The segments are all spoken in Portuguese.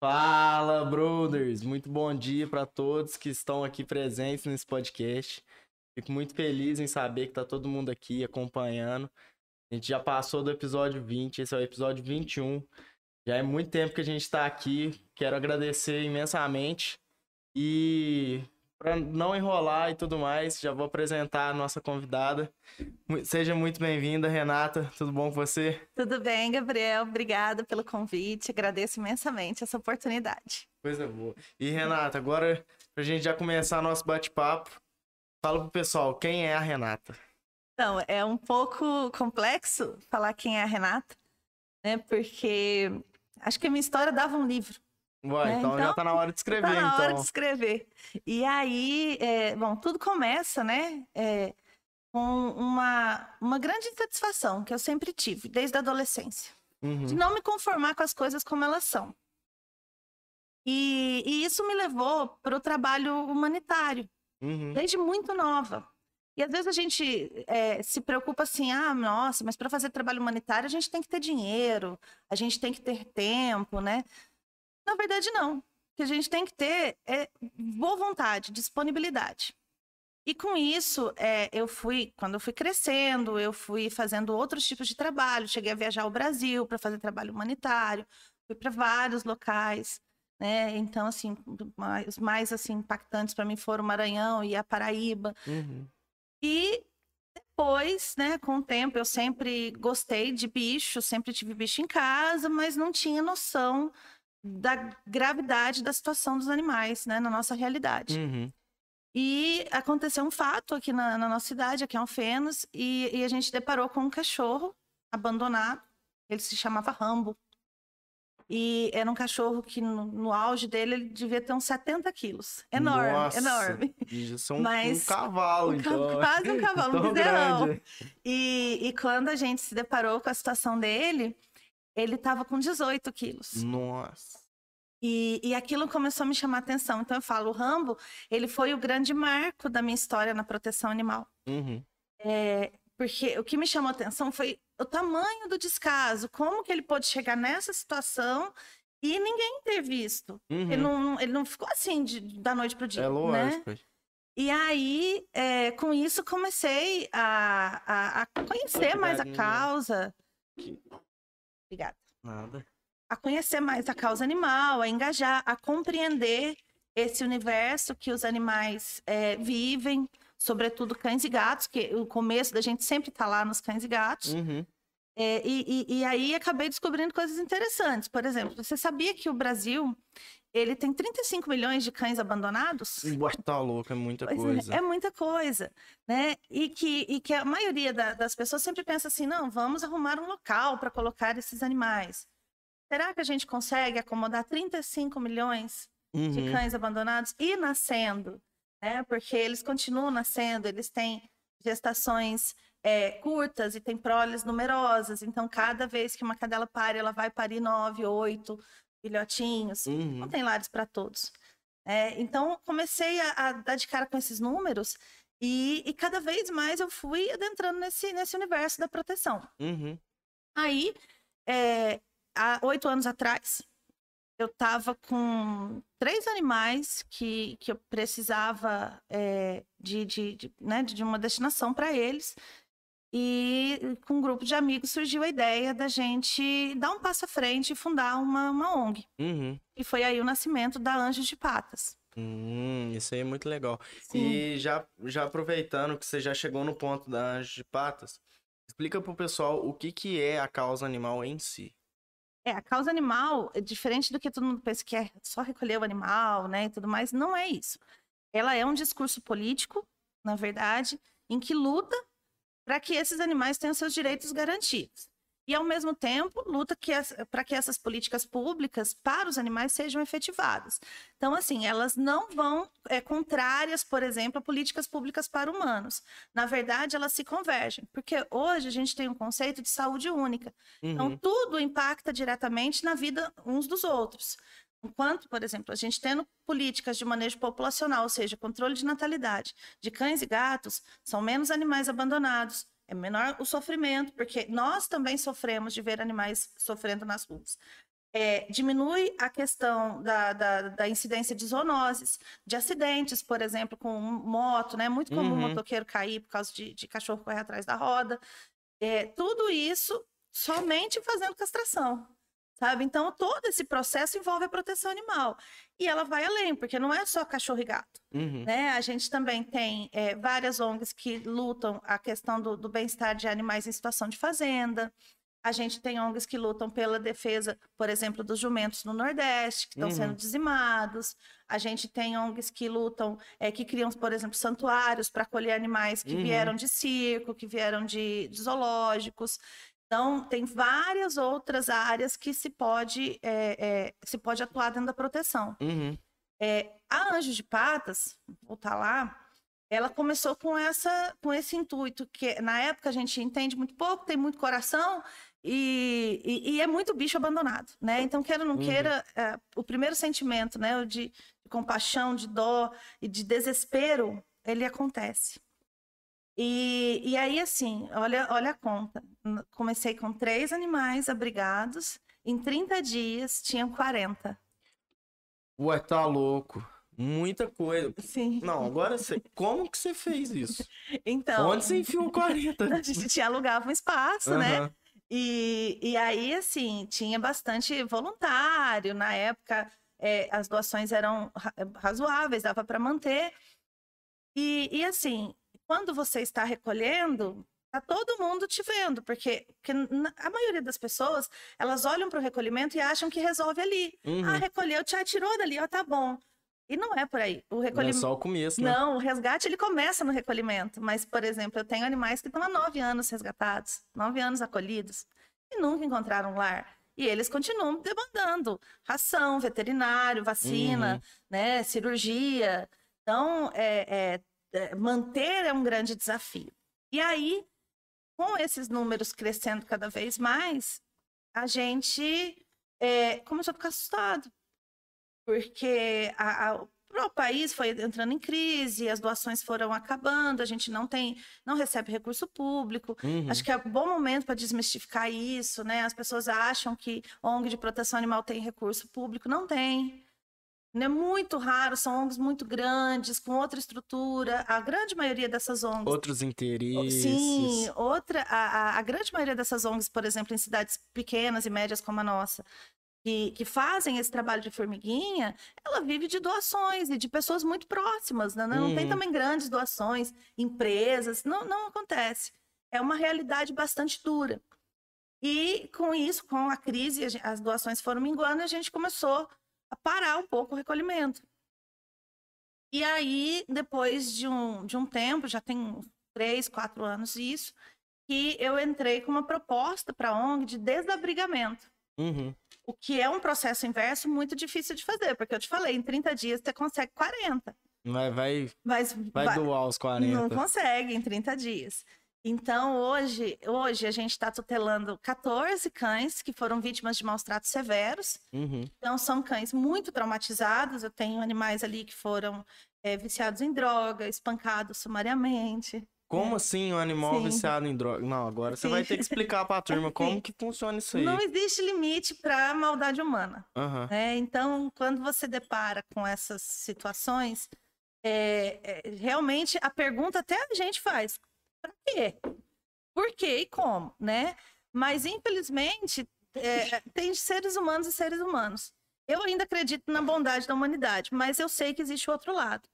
Fala, brothers! Muito bom dia para todos que estão aqui presentes nesse podcast. Fico muito feliz em saber que tá todo mundo aqui acompanhando. A gente já passou do episódio 20, esse é o episódio 21. Já é muito tempo que a gente está aqui. Quero agradecer imensamente. E para não enrolar e tudo mais, já vou apresentar a nossa convidada. Seja muito bem-vinda, Renata. Tudo bom com você? Tudo bem, Gabriel. Obrigada pelo convite. Agradeço imensamente essa oportunidade. Coisa boa. E Renata, agora para a gente já começar nosso bate-papo, fala pro pessoal quem é a Renata. Então, é um pouco complexo falar quem é a Renata, né? Porque acho que a minha história dava um livro. Ué, então, então, já tá na hora de escrever, tá na então. hora de escrever. E aí, é, bom, tudo começa, né? É, com uma, uma grande insatisfação que eu sempre tive, desde a adolescência. Uhum. De não me conformar com as coisas como elas são. E, e isso me levou para o trabalho humanitário, uhum. desde muito nova. E às vezes a gente é, se preocupa assim, ah, nossa, mas para fazer trabalho humanitário a gente tem que ter dinheiro, a gente tem que ter tempo, né? Na verdade, não. O que a gente tem que ter é boa vontade, disponibilidade. E com isso, é, eu fui, quando eu fui crescendo, eu fui fazendo outros tipos de trabalho. Cheguei a viajar ao Brasil para fazer trabalho humanitário, fui para vários locais. Né? Então, assim, os mais assim, impactantes para mim foram o Maranhão e a Paraíba. Uhum. E depois, né, com o tempo, eu sempre gostei de bicho, sempre tive bicho em casa, mas não tinha noção da gravidade da situação dos animais, né, na nossa realidade. Uhum. E aconteceu um fato aqui na, na, nossa cidade, aqui em Alfenas, e, e, a gente deparou com um cachorro abandonado. Ele se chamava Rambo. E era um cachorro que, no, no auge dele, ele devia ter uns 70 quilos. Enorme, Nossa, enorme. Um, Mas, um cavalo, um então. Quase um cavalo, um bezerrão. E, e quando a gente se deparou com a situação dele, ele estava com 18 quilos. Nossa. E, e aquilo começou a me chamar a atenção. Então eu falo, o Rambo, ele foi o grande marco da minha história na proteção animal. Uhum. É, porque o que me chamou a atenção foi o tamanho do descaso, como que ele pôde chegar nessa situação e ninguém ter visto. Uhum. Ele, não, ele não ficou assim de, da noite para o dia. É lógico. Né? E aí, é, com isso, comecei a, a, a conhecer mais a causa. Obrigada. Nada. A conhecer mais a causa animal, a engajar, a compreender esse universo que os animais é, vivem, sobretudo cães e gatos, que o começo da gente sempre tá lá nos cães e gatos. Uhum. É, e, e, e, aí acabei descobrindo coisas interessantes. Por exemplo, você sabia que o Brasil ele tem 35 milhões de cães abandonados? Ué, tá louco, é muita pois é, coisa. É, é, muita coisa, né? E que, e que a maioria da, das pessoas sempre pensa assim, não, vamos arrumar um local para colocar esses animais. Será que a gente consegue acomodar 35 milhões uhum. de cães abandonados e nascendo? Né? Porque eles continuam nascendo, eles têm gestações é, curtas e têm proles numerosas. Então, cada vez que uma cadela pare, ela vai parir nove, oito, filhotinhos, uhum. não tem lares para todos. É, então, comecei a, a, dar de cara com esses números e, e, cada vez mais eu fui adentrando nesse, nesse universo da proteção. Uhum. Aí, é, há oito anos atrás, eu estava com três animais que, que eu precisava é, de, de, de, né, de uma destinação para eles. E com um grupo de amigos surgiu a ideia da gente dar um passo à frente e fundar uma, uma ONG. Uhum. E foi aí o nascimento da Anjos de Patas. Hum, isso aí é muito legal. Sim. E já, já aproveitando que você já chegou no ponto da Anjos de Patas, explica pro pessoal o que, que é a causa animal em si. É, a causa animal, é diferente do que todo mundo pensa que é só recolher o animal, né, e tudo mais, não é isso. Ela é um discurso político, na verdade, em que luta para que esses animais tenham seus direitos garantidos. E, ao mesmo tempo, luta para que essas políticas públicas para os animais sejam efetivadas. Então, assim, elas não vão é, contrárias, por exemplo, a políticas públicas para humanos. Na verdade, elas se convergem, porque hoje a gente tem um conceito de saúde única. Então, uhum. Então, tudo impacta diretamente na vida uns dos outros. Enquanto, por exemplo, a gente tendo políticas de manejo populacional, ou seja, controle de natalidade de cães e gatos, são menos animais abandonados, é menor o sofrimento, porque nós também sofremos de ver animais sofrendo nas ruas. é, diminui a questão da, da, da, incidência de zoonoses, de acidentes, por exemplo, com moto, né? Muito comum uhum. o motoqueiro cair por causa de, de cachorro correr atrás da roda. É, tudo isso somente fazendo castração sabe? Então, todo esse processo envolve a proteção animal. E ela vai além, porque não é só cachorro e gato. Uhum. Né? A gente também tem é, várias ONGs que lutam a questão do, do bem-estar de animais em situação de fazenda. A gente tem ONGs que lutam pela defesa, por exemplo, dos jumentos no Nordeste, que estão uhum. sendo dizimados. A gente tem ONGs que lutam, é, que criam, por exemplo, santuários para acolher animais que uhum. vieram de circo, que vieram de, de zoológicos. Então, tem várias outras áreas que se pode, é, é, se pode atuar dentro da proteção. Uhum. É, a Anjos de Patas, voltar lá, ela começou com, essa, com esse intuito, que na época a gente entende muito pouco, tem muito coração e, e, e é muito bicho abandonado, né? Então, queira ou não uhum. queira, é, o primeiro sentimento, né, de, de compaixão, de dó e de desespero, ele acontece. E, e aí, assim, olha, olha a conta. Comecei com três animais abrigados. Em 30 dias, tinham 40. Ué, tá louco. Muita coisa. Sim. Não, agora você. Como que você fez isso? Então. Onde você enfiou 40? A gente tinha alugava um espaço, uhum. né? E, e aí, assim, tinha bastante voluntário. Na época, é, as doações eram razoáveis, dava para manter. E, e assim, quando você está recolhendo, tá todo mundo te vendo, porque, porque a maioria das pessoas, elas olham para o recolhimento e acham que resolve ali. Ah, uhum. Ah, recolheu, te atirou dali, ó, tá bom. E não é por aí. O recolhimento... Não é só o começo, né? Não, o resgate ele começa no recolhimento. Mas, por exemplo, eu tenho animais que estão há nove anos resgatados, nove anos acolhidos, e nunca encontraram lar. E eles continuam demandando ração, veterinário, vacina, uhum. né, cirurgia. Então, é, é, manter é um grande desafio. E aí, com esses números crescendo cada vez mais, a gente é, começou a ficar assustado, porque a, a, o país foi entrando em crise, as doações foram acabando, a gente não tem, não recebe recurso público. Uhum. Acho que é um bom momento para desmistificar isso, né? As pessoas acham que ONG de proteção animal tem recurso público, não tem. É muito raro, são ONGs muito grandes, com outra estrutura. A grande maioria dessas ONGs. Outros interesses. Sim, outra. A, a, a grande maioria dessas ONGs, por exemplo, em cidades pequenas e médias como a nossa, que, que, fazem esse trabalho de formiguinha, ela vive de doações e de pessoas muito próximas, né? Não, hum. tem também grandes doações, empresas, não, não acontece. É uma realidade bastante dura. E com isso, com a crise, as doações foram minguando e a gente começou parar um pouco o recolhimento. E aí, depois de um, de um tempo, já tem três, quatro anos isso, que eu entrei com uma proposta para a ONG de desabrigamento. Uhum. O que é um processo inverso muito difícil de fazer, porque eu te falei, em 30 dias você consegue 40. Vai, vai, Mas vai, vai doar os 40. Não consegue em 30 dias. Então, hoje, hoje a gente está tutelando 14 cães que foram vítimas de maus tratos severos. Uhum. Então, são cães muito traumatizados. Eu tenho animais ali que foram é, viciados em droga, espancados sumariamente. Como é. assim um animal Sim. viciado em droga? Não, agora Sim. você vai ter que explicar para a turma como que funciona isso aí. Não existe limite para a maldade humana. Uhum. Né? Então, quando você depara com essas situações, é, é, realmente a pergunta até a gente faz: para quê? Por quê e como, né? Mas, infelizmente, é, tem seres humanos e seres humanos. Eu ainda acredito na bondade da humanidade, mas eu sei que existe o outro lado.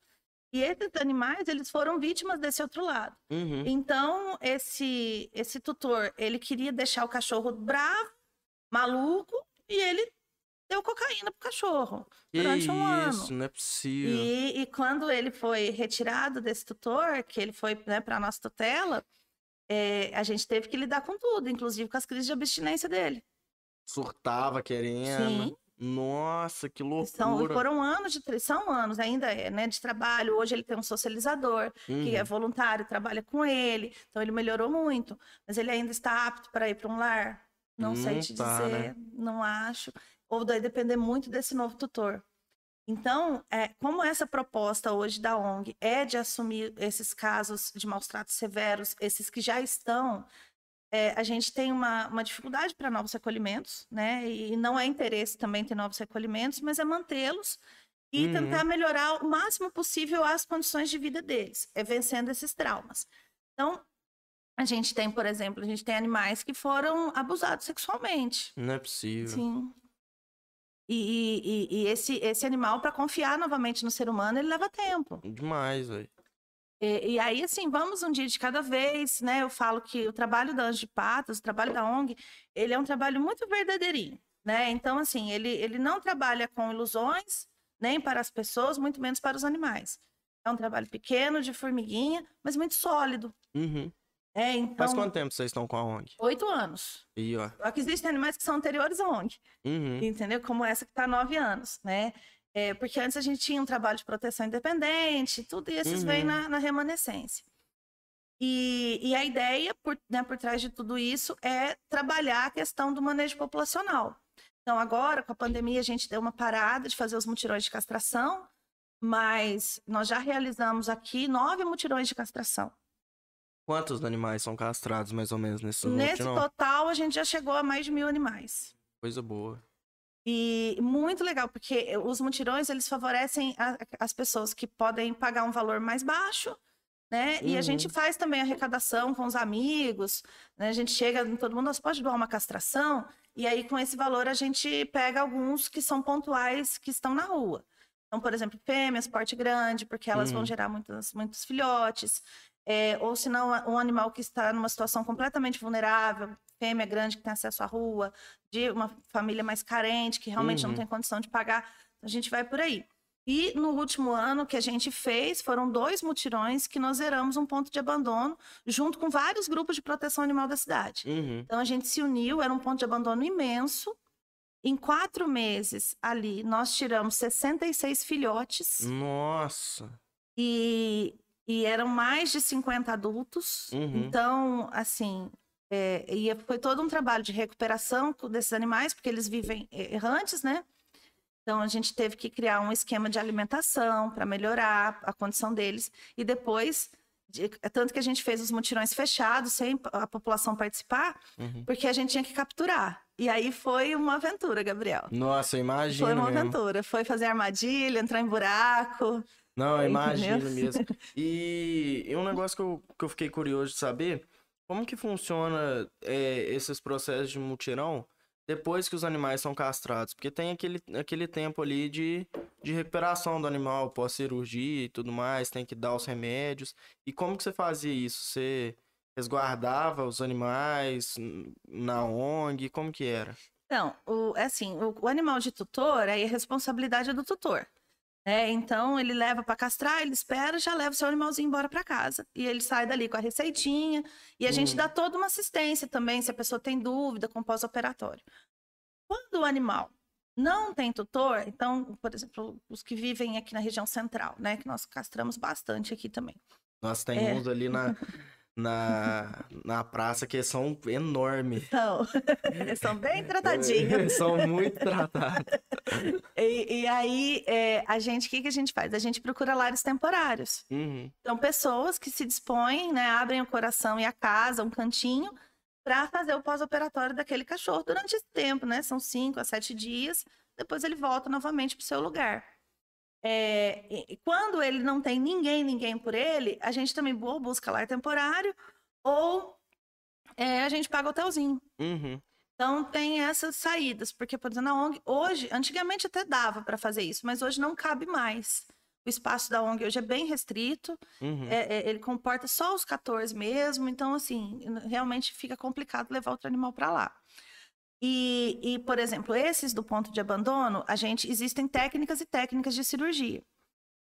E esses animais, eles foram vítimas desse outro lado. Uhum. Então, esse, esse tutor, ele queria deixar o cachorro bravo, maluco, e ele deu cocaína pro cachorro que durante um ano. Isso, não é possível. E, e, quando ele foi retirado desse tutor, que ele foi né, para nossa tutela, é, a gente teve que lidar com tudo, inclusive com as crises de abstinência dele. Surtava querendo. Sim. Nossa, que loucura. São, foram anos de são anos ainda é, né, de trabalho. Hoje ele tem um socializador uhum. que é uhum. voluntário, trabalha com ele, então ele melhorou muito, mas ele ainda está apto para ir para um lar. Não sei te tá, dizer, né? não acho ou vai depender muito desse novo tutor. Então, é, como essa proposta hoje da ONG é de assumir esses casos de maus tratos severos, esses que já estão é, a gente tem uma, uma dificuldade para novos recolhimentos, né? E não é interesse também ter novos recolhimentos, mas é mantê-los e uhum. tentar melhorar o máximo possível as condições de vida deles, é vencendo esses traumas. Então, a gente tem, por exemplo, a gente tem animais que foram abusados sexualmente. Não é possível. Sim. E, e, e esse, esse animal, para confiar novamente no ser humano, ele leva tempo. Demais, velho. E, e, aí, assim, vamos um dia de cada vez, né? Eu falo que o trabalho da Anjo de Patas, o trabalho da ONG, ele é um trabalho muito verdadeirinho, né? Então, assim, ele, ele não trabalha com ilusões, nem para as pessoas, muito menos para os animais. É um trabalho pequeno, de formiguinha, mas muito sólido. Uhum. É, então... Faz quanto tempo vocês estão com a ONG? Oito anos. E, ó. Só que existem animais que são anteriores à ONG. Uhum. Entendeu? Como essa que está há nove anos, né? É, porque antes a gente tinha um trabalho de proteção independente, tudo isso uhum. vem na, na remanescência. E, e, a ideia por, né, por trás de tudo isso é trabalhar a questão do manejo populacional. Então, agora, com a pandemia, a gente deu uma parada de fazer os mutirões de castração, mas nós já realizamos aqui nove mutirões de castração. Quantos animais são castrados, mais ou menos, nesse Nesse total, a gente já chegou a mais de mil animais. Coisa boa. E muito legal, porque os mutirões, eles favorecem a, as pessoas que podem pagar um valor mais baixo, né? Uhum. E a gente uhum. faz também arrecadação com os amigos, né? A gente chega, todo mundo, nós pode doar uma castração, e aí com esse valor a gente pega alguns que são pontuais, que estão na rua. Então, por exemplo, fêmeas, porte grande, porque elas uhum. vão gerar muitos, muitos filhotes. É, ou se não, um animal que está numa situação completamente vulnerável, fêmea grande que tem acesso à rua, de uma família mais carente, que realmente uhum. não tem condição de pagar. A gente vai por aí. E no último ano que a gente fez, foram dois mutirões que nós zeramos um ponto de abandono, junto com vários grupos de proteção animal da cidade. Uhum. Então a gente se uniu, era um ponto de abandono imenso. Em quatro meses ali, nós tiramos 66 filhotes. Nossa! E, e eram mais de 50 adultos. Uhum. Então, assim, é, e foi todo um trabalho de recuperação desses animais, porque eles vivem errantes, né? Então a gente teve que criar um esquema de alimentação para melhorar a condição deles. E depois, de, tanto que a gente fez os mutirões fechados, sem a população participar, uhum. porque a gente tinha que capturar. E aí foi uma aventura, Gabriel. Nossa, imagina. Foi uma mesmo. aventura. Foi fazer armadilha, entrar em buraco. Não, imagino mesmo. E, e um negócio que eu, que eu fiquei curioso de saber como que funciona é, esses processos de mutirão depois que os animais são castrados? Porque tem aquele, aquele tempo ali de, de recuperação do animal pós-cirurgia e tudo mais, tem que dar os remédios. E como que você fazia isso? Você resguardava os animais na ONG? Como que era? Não, o, é assim, o, o animal de tutor, aí a responsabilidade é do tutor. É, então ele leva para castrar, ele espera, já leva o seu animalzinho embora para casa. E ele sai dali com a receitinha. E a hum. gente dá toda uma assistência também, se a pessoa tem dúvida com pós-operatório. Quando o animal não tem tutor, então, por exemplo, os que vivem aqui na região central, né? Que nós castramos bastante aqui também. Nós temos é. ali na, na, na praça que são enormes. São. Eles são bem tratadinhos. são muito tratados. E, e aí, é, a gente, o que, que a gente faz? A gente procura lares temporários. Uhum. Então, pessoas que se dispõem, né, abrem o coração e a casa, um cantinho, para fazer o pós-operatório daquele cachorro durante esse tempo, né? São cinco a sete dias. Depois ele volta novamente para o seu lugar. É, quando ele não tem ninguém, ninguém por ele, a gente também busca lar temporário ou é, a gente paga hotelzinho. Uhum. Então tem essas saídas, porque, por exemplo, na ONG, hoje, antigamente até dava para fazer isso, mas hoje não cabe mais. O espaço da ONG hoje é bem restrito, uhum. é, é, ele comporta só os 14 mesmo, então, assim, realmente fica complicado levar outro animal para lá. E, e, por exemplo, esses do ponto de abandono, a gente existem técnicas e técnicas de cirurgia.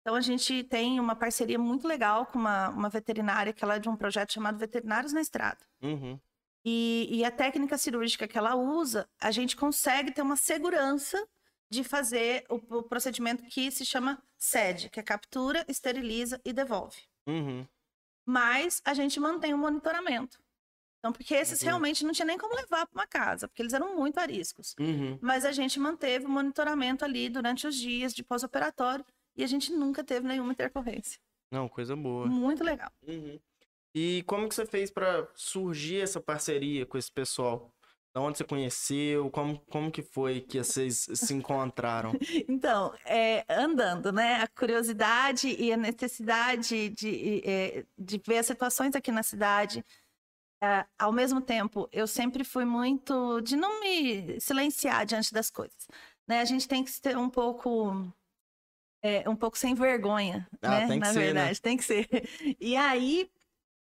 Então a gente tem uma parceria muito legal com uma, uma veterinária que ela é de um projeto chamado Veterinários na Estrada. Uhum. E, e, a técnica cirúrgica que ela usa, a gente consegue ter uma segurança de fazer o, o procedimento que se chama SED, que é captura, esteriliza e devolve. Uhum. Mas a gente mantém o monitoramento. Então, porque esses uhum. realmente não tinha nem como levar para uma casa, porque eles eram muito ariscos. Uhum. Mas a gente manteve o monitoramento ali durante os dias de pós-operatório e a gente nunca teve nenhuma intercorrência. Não, coisa boa. Muito legal. Uhum. E como que você fez para surgir essa parceria com esse pessoal? Da onde você conheceu? Como, como que foi que vocês se encontraram? Então, é, andando, né? A curiosidade e a necessidade de, é, de ver as situações aqui na cidade. É, ao mesmo tempo, eu sempre fui muito de não me silenciar diante das coisas. Né? A gente tem que ser um pouco é, um pouco sem vergonha, ah, né? Na ser, né? verdade, né? tem que ser. E aí,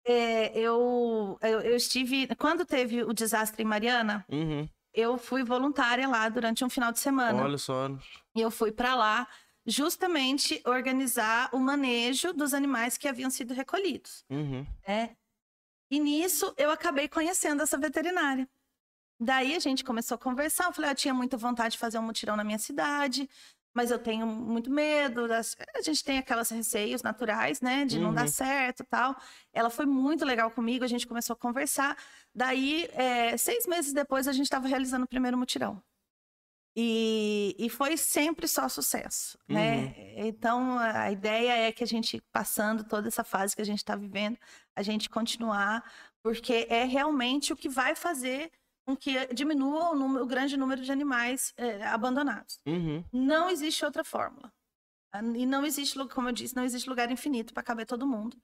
é, eu, eu, eu, estive. Quando teve o desastre em Mariana, uhum. eu fui voluntária lá durante um final de semana. Olha só. E eu fui para lá justamente organizar o manejo dos animais que haviam sido recolhidos. Uhum. Né? E nisso eu acabei conhecendo essa veterinária. Daí a gente começou a conversar. Eu falei, ah, eu tinha muita vontade de fazer um mutirão na minha cidade mas eu tenho muito medo. Das... A gente tem aquelas receios naturais, né, de uhum. não dar uhum. certo tal. Ela foi muito legal comigo, a gente começou a conversar. Daí, é, seis meses depois, a gente estava realizando o primeiro mutirão. E, e foi sempre só sucesso, né? uhum. né? Então, a ideia é que a gente, passando toda essa fase que a gente está vivendo, a gente continuar, porque é realmente o que vai fazer com que diminua o, número, o grande número de animais é, abandonados. Uhum. Não existe outra fórmula. E não existe, como eu disse, não existe lugar infinito para caber todo mundo.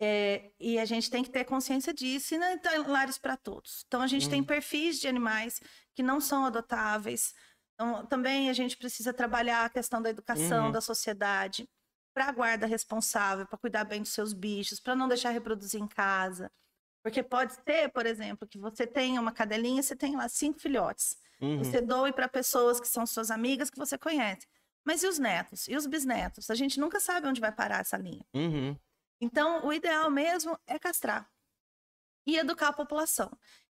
É, e a gente tem que ter consciência disso e não tem lares para todos. Então, a gente uhum. tem perfis de animais que não são adotáveis. Então, também a gente precisa trabalhar a questão da educação uhum. da sociedade para a guarda responsável, para cuidar bem dos seus bichos, para não deixar reproduzir em casa. Porque pode ser, por exemplo, que você tenha uma cadelinha, você tem lá cinco filhotes. Uhum. Você doe para pessoas que são suas amigas, que você conhece. Mas e os netos? E os bisnetos? A gente nunca sabe onde vai parar essa linha. Uhum. Então, o ideal mesmo é castrar e educar a população.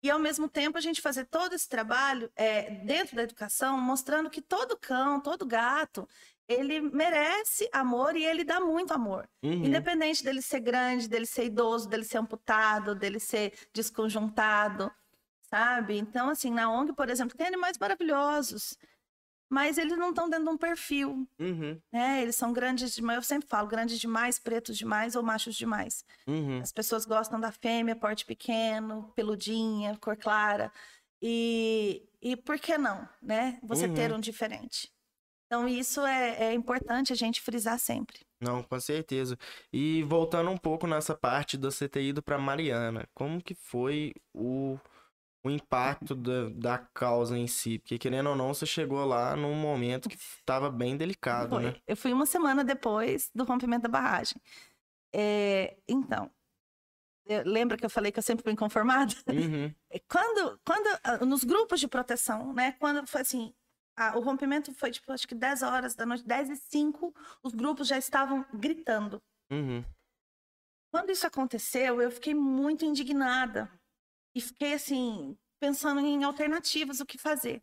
E, ao mesmo tempo, a gente fazer todo esse trabalho é, dentro da educação, mostrando que todo cão, todo gato, ele merece amor e ele dá muito amor. Uhum. Independente dele ser grande, dele ser idoso, dele ser amputado, dele ser desconjuntado, sabe? Então, assim, na ONG, por exemplo, tem animais maravilhosos, mas eles não estão dentro de um perfil, uhum. né? Eles são grandes demais, eu sempre falo, grandes demais, pretos demais ou machos demais. Uhum. As pessoas gostam da fêmea, porte pequeno, peludinha, cor clara. E, e por que não, né? Você ter uhum. um diferente. Então, isso é, é importante a gente frisar sempre. Não, com certeza. E voltando um pouco nessa parte da você ter ido para Mariana, como que foi o, o impacto da, da causa em si? Porque, querendo ou não, você chegou lá num momento que estava bem delicado, foi. né? Eu fui uma semana depois do rompimento da barragem. É, então, lembra que eu falei que eu sempre fui inconformada? Uhum. Quando, quando, ah, nos grupos de proteção, né? Quando foi assim, a, o rompimento foi, tipo, acho que 10 horas da noite, 10 e 5, os grupos já estavam gritando. Uhum. Quando isso aconteceu, eu fiquei muito indignada. E fiquei, assim, pensando em alternativas, o que fazer.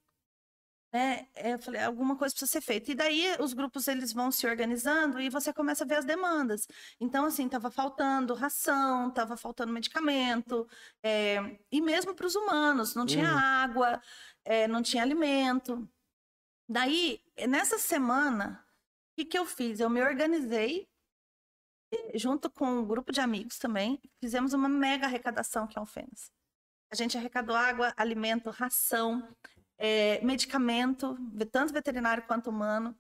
Né? É, eu falei, alguma coisa precisa ser feita. E daí os grupos eles vão se organizando e você começa a ver as demandas. Então, assim, estava faltando ração, estava faltando medicamento, é, e mesmo para os humanos, não tinha uhum. água, é, não tinha alimento. Daí, nessa semana, o que, que eu fiz? Eu me organizei, junto com um grupo de amigos também, fizemos uma mega arrecadação aqui em Alfenas. A gente arrecadou água, alimento, ração, é, medicamento, tanto veterinário quanto humano.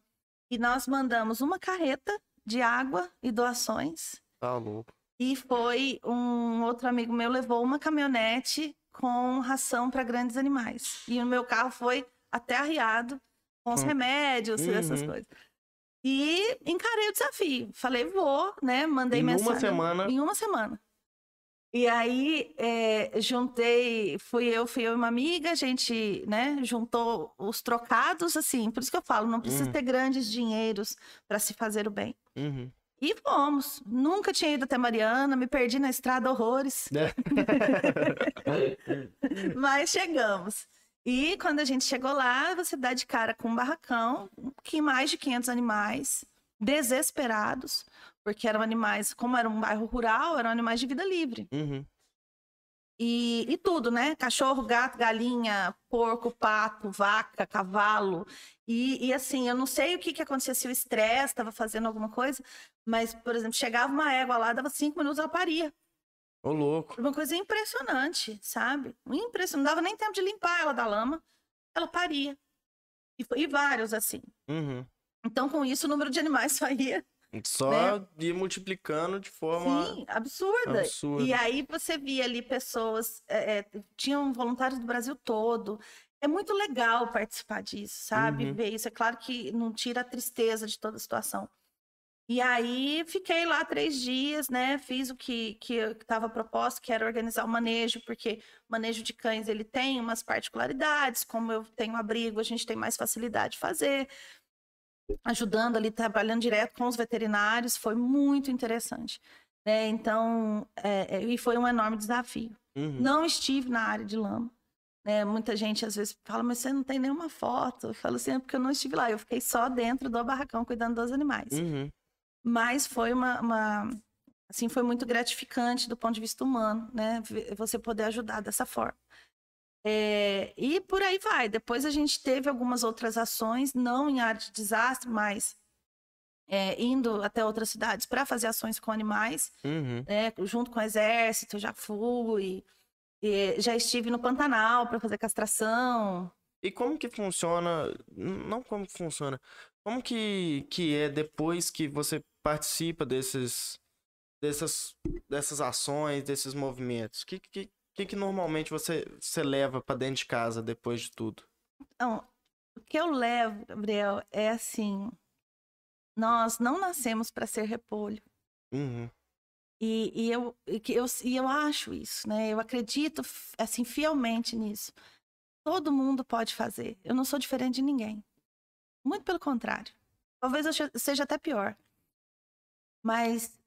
E nós mandamos uma carreta de água e doações. Tá louco. E foi um outro amigo meu levou uma caminhonete com ração para grandes animais. E o meu carro foi até arriado com os hum. remédios, uhum. essas coisas. E encarei o desafio. Falei, vou, né? Mandei em mensagem. Em uma semana. Em uma semana. E aí, é, juntei, fui eu, fui eu e uma amiga, a gente, né, juntou os trocados, assim, por isso que eu falo, não precisa uhum. ter grandes dinheiros para se fazer o bem. Uhum. E fomos. Nunca tinha ido até Mariana, me perdi na estrada horrores. É. Mas chegamos. E quando a gente chegou lá, você dá de cara com um barracão, que mais de 500 animais, desesperados, porque eram animais, como era um bairro rural, eram animais de vida livre. Uhum. E, e, tudo, né? Cachorro, gato, galinha, porco, pato, vaca, cavalo. E, e assim, eu não sei o que, que acontecia, se o estresse estava fazendo alguma coisa, mas, por exemplo, chegava uma égua lá, dava cinco minutos, ela paria. Ô, louco. Uma coisa impressionante, sabe? Impressionante. Não dava nem tempo de limpar ela da lama. Ela paria. E, e vários, assim. Uhum. Então, com isso, o número de animais só ia. Só né? ir multiplicando de forma. Sim, absurda. absurda. E aí você via ali pessoas. É, tinham voluntários do Brasil todo. É muito legal participar disso, sabe? Uhum. Ver isso. É claro que não tira a tristeza de toda a situação. E aí fiquei lá três dias, né? Fiz o que que estava proposto, que era organizar o manejo, porque o manejo de cães ele tem umas particularidades, como eu tenho abrigo, a gente tem mais facilidade de fazer. Ajudando ali, trabalhando direto com os veterinários, foi muito interessante. Né? Então, é, é, e foi um enorme desafio. Uhum. Não estive na área de lama. Né? Muita gente às vezes fala, mas você não tem nenhuma foto. Eu falo assim, é porque eu não estive lá. Eu fiquei só dentro do barracão cuidando dos animais. Uhum. Mas foi uma, uma, assim, foi muito gratificante do ponto de vista humano, né? Você poder ajudar dessa forma. É, e por aí vai. Depois a gente teve algumas outras ações, não em área de desastre, mas é, indo até outras cidades para fazer ações com animais, uhum. né, junto com o exército, já fui. já estive no Pantanal para fazer castração. E como que funciona? Não como que funciona. Como que, que é depois que você participa desses, dessas, dessas ações, desses movimentos? Que, que, que, que normalmente você, você leva para dentro de casa depois de tudo? Então, o que eu levo, Gabriel, é assim: nós não nascemos para ser repolho. Uhum. E, e, eu, e, eu, e eu acho isso, né? Eu acredito assim fielmente nisso. Todo mundo pode fazer. Eu não sou diferente de ninguém. Muito pelo contrário. Talvez eu seja até pior. Mas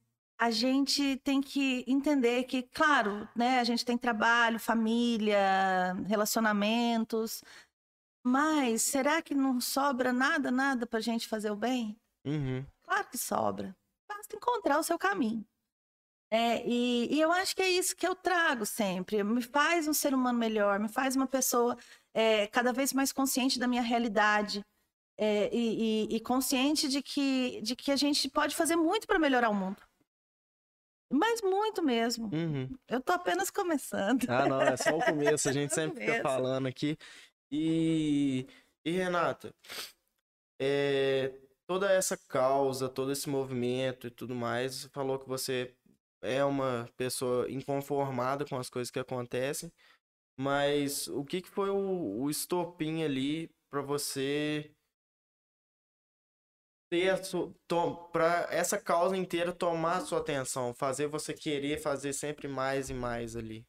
a gente tem que entender que, claro, né, a gente tem trabalho, família, relacionamentos, mas será que não sobra nada, nada para a gente fazer o bem? Uhum. Claro que sobra. Basta encontrar o seu caminho. É, e, e, eu acho que é isso que eu trago sempre. Me faz um ser humano melhor, me faz uma pessoa é, cada vez mais consciente da minha realidade, é, e, e, e, consciente de que, de que a gente pode fazer muito para melhorar o mundo. Mas muito mesmo. Uhum. Eu tô apenas começando. Ah, não, é só o começo, a gente sempre fica falando aqui. E, e Renata, é, toda essa causa, todo esse movimento e tudo mais, você falou que você é uma pessoa inconformada com as coisas que acontecem, mas o que, que foi o, o estopim ali para você ter para essa causa inteira tomar sua atenção, fazer você querer fazer sempre mais e mais ali.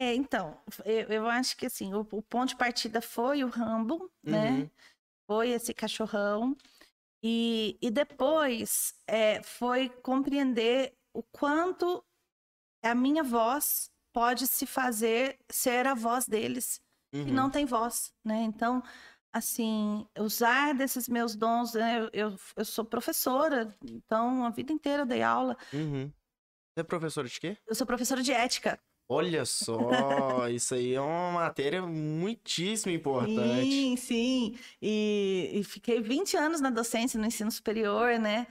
É, então, eu, eu acho que assim, o, o, ponto de partida foi o Rambo, né? uhum. né? Foi esse cachorrão. E, e depois é, foi compreender o quanto a minha voz pode se fazer ser a voz deles, uhum. que não tem voz, né? Então, assim, usar desses meus dons. Né? Eu, eu, eu, sou professora, então a vida inteira eu dei aula. Uhum. Você é professora de quê? Eu sou professora de ética. Olha só, isso aí é uma matéria muitíssimo importante. Sim, sim. E, e fiquei 20 anos na docência, no ensino superior, né?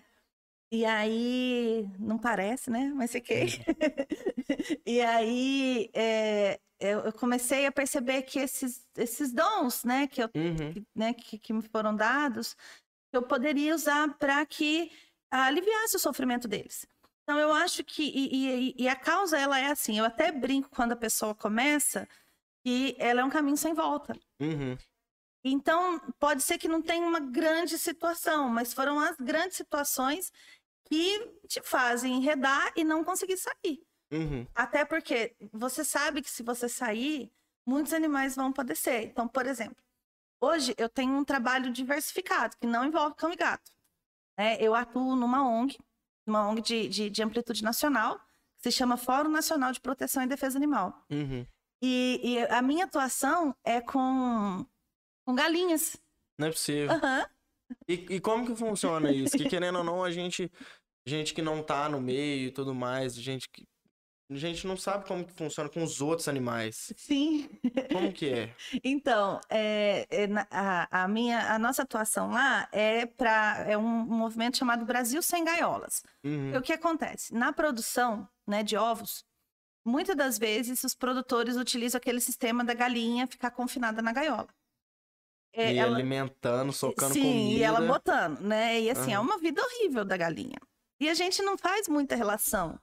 E aí, não parece, né? Mas fiquei. Uhum. e aí, é, eu comecei a perceber que esses, esses dons, né, que, eu, uhum. que, né, que, que, me foram dados, eu poderia usar para que aliviasse o sofrimento deles. Então, eu acho que, e, e, e, a causa, ela é assim, eu até brinco quando a pessoa começa, que ela é um caminho sem volta. Uhum. Então, pode ser que não tenha uma grande situação, mas foram as grandes situações que te fazem enredar e não conseguir sair. Uhum. Até porque você sabe que se você sair, muitos animais vão padecer. Então, por exemplo, hoje eu tenho um trabalho diversificado, que não envolve cão e gato. É, eu atuo numa ONG, uma ONG de, de, de, amplitude nacional, que se chama Fórum Nacional de Proteção e Defesa Animal. Uhum. E, e, a minha atuação é com, com galinhas. Não é possível. Uhum. E, e como que funciona isso? Que querendo ou não, a gente, gente que não tá no meio e tudo mais, gente que a gente não sabe como que funciona com os outros animais. Sim. Como que é? Então, é, é, a, a, minha, a nossa atuação lá é para é um, movimento chamado Brasil sem gaiolas. Uhum. O que acontece? Na produção né, de ovos, muitas das vezes os produtores utilizam aquele sistema da galinha ficar confinada na gaiola. É, e ela... alimentando, socando Sim, comida. Sim, e ela botando, né? E assim, uhum. é uma vida horrível da galinha. E a gente não faz muita relação.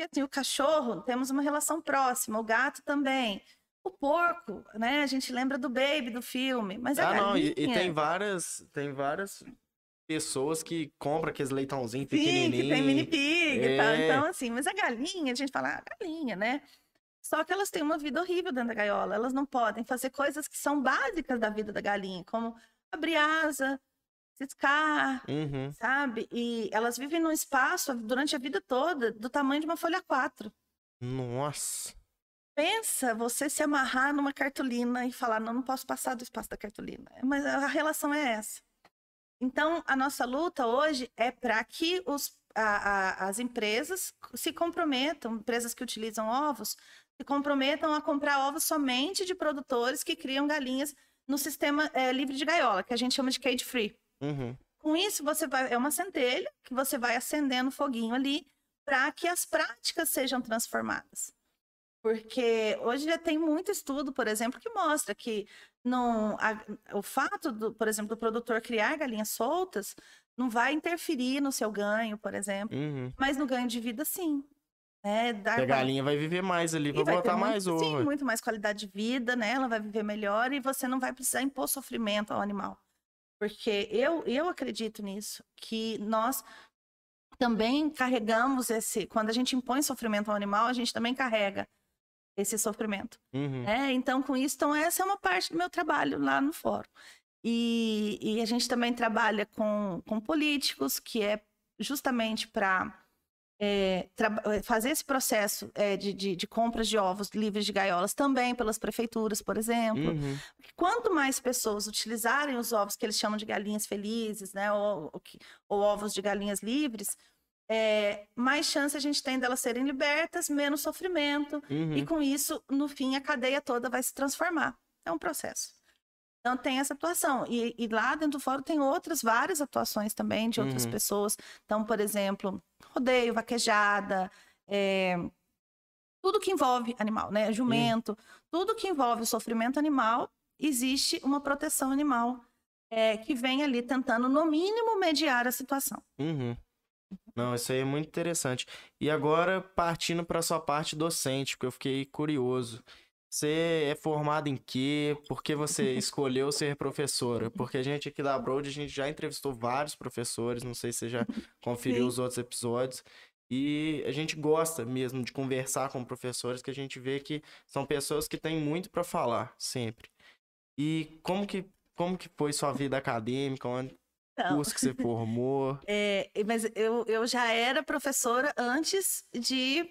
Assim, o cachorro, temos uma relação próxima, o gato também. O porco, né? A gente lembra do Baby, do filme, mas a ah, galinha... não, e, e, tem várias, tem várias pessoas que compram aqueles leitãozinhos pequenininhos. Sim, que tem mini pig é. e tal. É. Então, assim, mas a galinha, a gente fala, ah, galinha, né? Só que elas têm uma vida horrível dentro da gaiola. Elas não podem fazer coisas que são básicas da vida da galinha, como abrir asa, ciscar, uhum. sabe? E elas vivem num espaço durante a vida toda do tamanho de uma folha 4. Nossa! Pensa você se amarrar numa cartolina e falar, não, não posso passar do espaço da cartolina. Mas a relação é essa. Então, a nossa luta hoje é para que os, a, a, as empresas se comprometam, empresas que utilizam ovos, se comprometam a comprar ovos somente de produtores que criam galinhas no sistema é, livre de gaiola, que a gente chama de cage free. Uhum. Com isso, você vai. É uma centelha que você vai acendendo foguinho ali para que as práticas sejam transformadas. Porque hoje já tem muito estudo, por exemplo, que mostra que não, a, o fato, do, por exemplo, do produtor criar galinhas soltas não vai interferir no seu ganho, por exemplo, uhum. mas no ganho de vida, sim. É, dar... A galinha vai viver mais ali, vai botar mais ovo. Sim, muito mais qualidade de vida, né? Ela vai viver melhor e você não vai precisar impor sofrimento ao animal. Porque eu, eu acredito nisso, que nós também carregamos esse. Quando a gente impõe sofrimento ao animal, a gente também carrega esse sofrimento. Uhum. É, então, com isso, então, essa é uma parte do meu trabalho lá no fórum. E, e a gente também trabalha com, com políticos, que é justamente para é, fazer esse processo é, de, de, de, compras de ovos livres de gaiolas também pelas prefeituras, por exemplo. Uhum. Quanto mais pessoas utilizarem os ovos que eles chamam de galinhas felizes, né, ou, ou, ou ovos de galinhas livres, é, mais chance a gente tem delas serem libertas, menos sofrimento, uhum. e com isso, no fim, a cadeia toda vai se transformar. É um processo. Então tem essa atuação. E, e, lá dentro do fórum tem outras, várias atuações também de outras uhum. pessoas. Então, por exemplo, rodeio, vaquejada, é... tudo que envolve animal, né? Jumento, uhum. tudo que envolve o sofrimento animal, existe uma proteção animal é, que vem ali tentando, no mínimo, mediar a situação. Uhum. Não, isso aí é muito interessante. E agora, partindo para a sua parte docente, porque eu fiquei curioso. Você é formada em quê? Por que você escolheu ser professora? Porque a gente aqui da Broad, a gente já entrevistou vários professores, não sei se você já conferiu Sim. os outros episódios. E a gente gosta mesmo de conversar com professores, que a gente vê que são pessoas que têm muito para falar, sempre. E como que, como que foi sua vida acadêmica? Onde, então, curso que você formou? É, mas eu, eu já era professora antes de,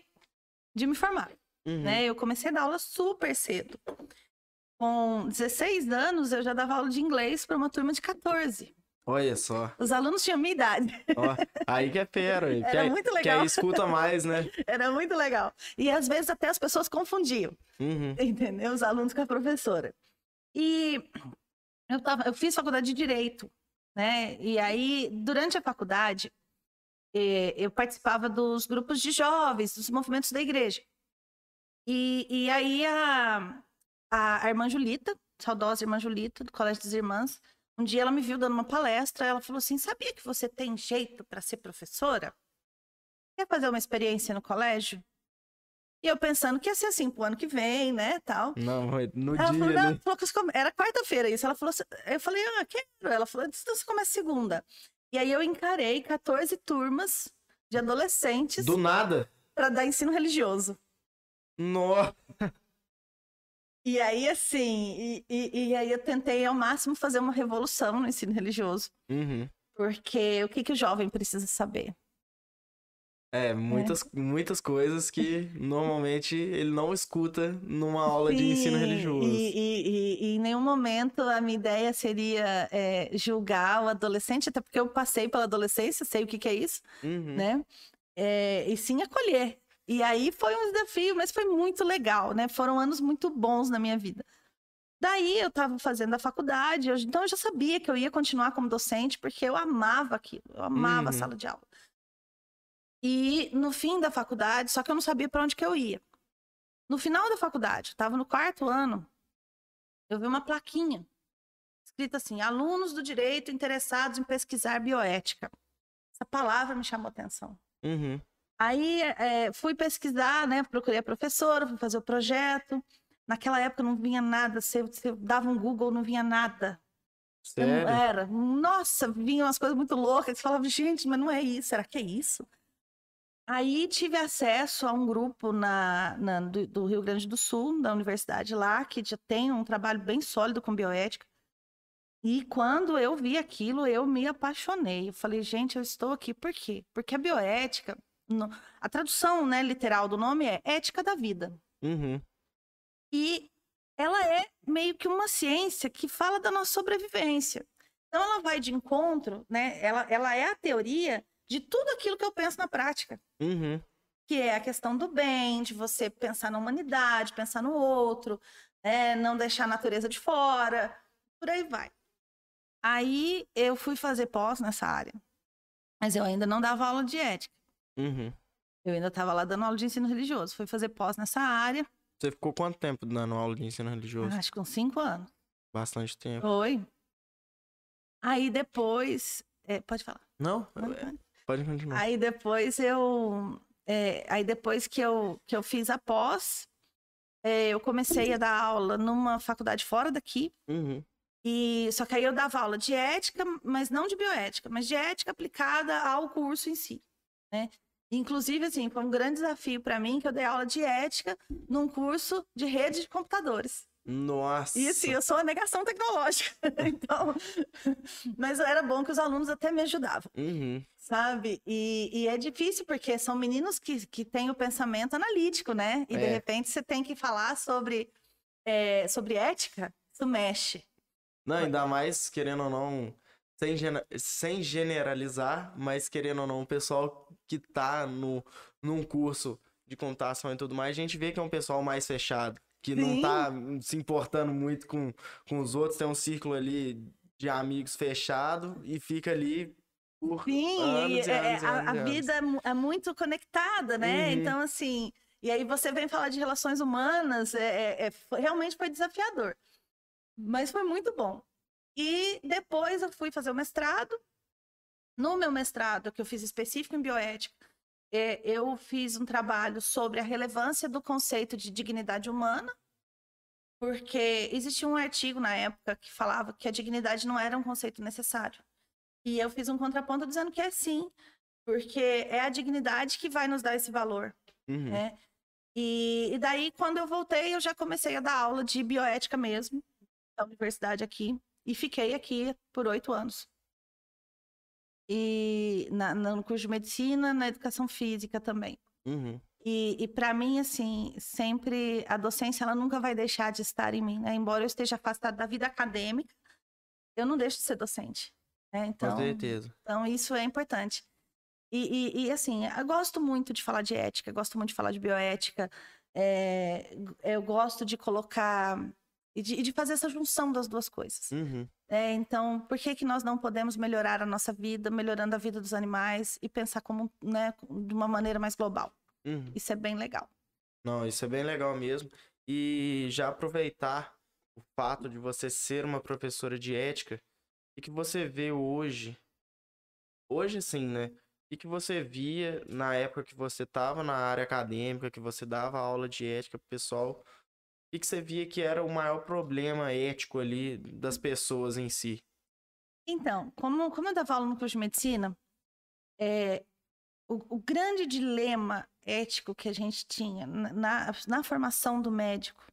de me formar. Uhum. Né? Eu comecei a dar aula super cedo. Com 16 anos, eu já dava aula de inglês para uma turma de 14. Olha só. Os alunos tinham minha idade. Ó, aí que é fera. Era que muito legal. Que aí escuta mais, né? Era muito legal. E às vezes até as pessoas confundiam. Uhum. Entendeu? Os alunos com a professora. E eu, tava, eu fiz faculdade de Direito, né? E aí, durante a faculdade, eh, eu participava dos grupos de jovens, dos movimentos da igreja. E, e aí a, a, a irmã Julita, saudosa irmã Julita, do Colégio das Irmãs, um dia ela me viu dando uma palestra, ela falou assim: "Sabia que você tem jeito para ser professora? Quer fazer uma experiência no colégio?" E eu pensando que ia ser assim pro ano que vem, né, tal. Não, no ela dia, falou, não, né? falou era quarta-feira isso. Ela falou, eu falei, ah, quero. Ela falou, então você começa segunda. E aí eu encarei 14 turmas de adolescentes. Do nada? Para dar ensino religioso. Nossa! E aí, assim, e, e, e, aí eu tentei ao máximo fazer uma revolução no ensino religioso. Uhum. Porque o que, que o jovem precisa saber? É, muitas, é. muitas coisas que normalmente ele não escuta numa aula Sim, de ensino religioso. E, e, em nenhum momento a minha ideia seria é, julgar o adolescente, até porque eu passei pela adolescência, sei o que, que é isso, uhum. né? É, e sim acolher. E aí foi um desafio, mas foi muito legal, né? Foram anos muito bons na minha vida. Daí eu estava fazendo a faculdade, eu, então eu já sabia que eu ia continuar como docente, porque eu amava aquilo, eu amava uhum. a sala de aula. E no fim da faculdade, só que eu não sabia para onde que eu ia. No final da faculdade, estava no quarto ano, eu vi uma plaquinha escrita assim: alunos do direito interessados em pesquisar bioética. Essa palavra me chamou atenção. Uhum. Aí é, fui pesquisar, né? Procurei a professora, fui fazer o projeto. Naquela época não vinha nada, você, você dava um Google, não vinha nada. Sério? Era. Nossa, vinham umas coisas muito loucas. Você falava, gente, mas não é isso, será que é isso? Aí tive acesso a um grupo na, na do, do, Rio Grande do Sul, da universidade lá, que já tem um trabalho bem sólido com bioética. E quando eu vi aquilo, eu me apaixonei. Eu falei, gente, eu estou aqui por quê? Porque a bioética, no, a tradução né, literal do nome é ética da vida. Uhum. E ela é meio que uma ciência que fala da nossa sobrevivência. Então ela vai de encontro, né? Ela, ela é a teoria de tudo aquilo que eu penso na prática. Uhum. Que é a questão do bem, de você pensar na humanidade, pensar no outro, é, não deixar a natureza de fora, por aí vai. Aí eu fui fazer pós nessa área, mas eu ainda não dava aula de ética. Uhum. Eu ainda estava lá dando aula de ensino religioso. Fui fazer pós nessa área. Você ficou quanto tempo dando aula de ensino religioso? acho que uns cinco anos. Bastante tempo. Foi. Aí depois. É, pode falar. Não? Pode, é, pode continuar. Aí depois eu. É, aí depois que eu, que eu fiz a pós, é, eu comecei a dar aula numa faculdade fora daqui. Uhum. E, só que aí eu dava aula de ética, mas não de bioética, mas de ética aplicada ao curso em si. Né? Inclusive, assim, foi um grande desafio para mim que eu dei aula de ética num curso de rede de computadores. Nossa! E assim, eu sou a negação tecnológica. então, mas era bom que os alunos até me ajudavam. Uhum. Sabe? E, e, é difícil porque são meninos que, que têm o pensamento analítico, né? E é. de repente você tem que falar sobre, é, sobre ética, isso mexe. Não, ainda mais, querendo ou não, sem, sem generalizar, mas querendo ou não, o pessoal que tá no, num curso de computação e tudo mais, a gente vê que é um pessoal mais fechado, que Sim. não tá se importando muito com, com os outros, tem um círculo ali de amigos fechado e fica ali por Sim, anos e, é, anos, a, anos, a vida é, é muito conectada, né? Uhum. Então, assim, e aí você vem falar de relações humanas, é, é, é realmente foi desafiador. Mas foi muito bom. E depois eu fui fazer o mestrado. No meu mestrado, que eu fiz específico em bioética, é, eu fiz um trabalho sobre a relevância do conceito de dignidade humana, porque existia um artigo na época que falava que a dignidade não era um conceito necessário. E eu fiz um contraponto dizendo que é sim, porque é a dignidade que vai nos dar esse valor. Uhum. Né? E, e daí, quando eu voltei, eu já comecei a dar aula de bioética mesmo, da universidade aqui. E fiquei aqui por oito anos. E na, no curso de medicina, na educação física também. Uhum. E, e para mim, assim, sempre a docência ela nunca vai deixar de estar em mim, né? Embora eu esteja afastada da vida acadêmica, eu não deixo de ser docente. Né? Então, Com certeza. Então, isso é importante. E, e, e, assim, eu gosto muito de falar de ética, gosto muito de falar de bioética. É, eu gosto de colocar e de, de, fazer essa junção das duas coisas. Uhum. É, então, por que, que nós não podemos melhorar a nossa vida, melhorando a vida dos animais e pensar como, né, de uma maneira mais global? Uhum. Isso é bem legal. Não, isso é bem legal mesmo. E já aproveitar o fato de você ser uma professora de ética e que você vê hoje, hoje sim, né? E que você via na época que você estava na área acadêmica, que você dava aula de ética pro pessoal e que você via que era o maior problema ético ali das pessoas em si? Então, como, como eu dava aula no curso de medicina, é, o, o, grande dilema ético que a gente tinha na, na formação do médico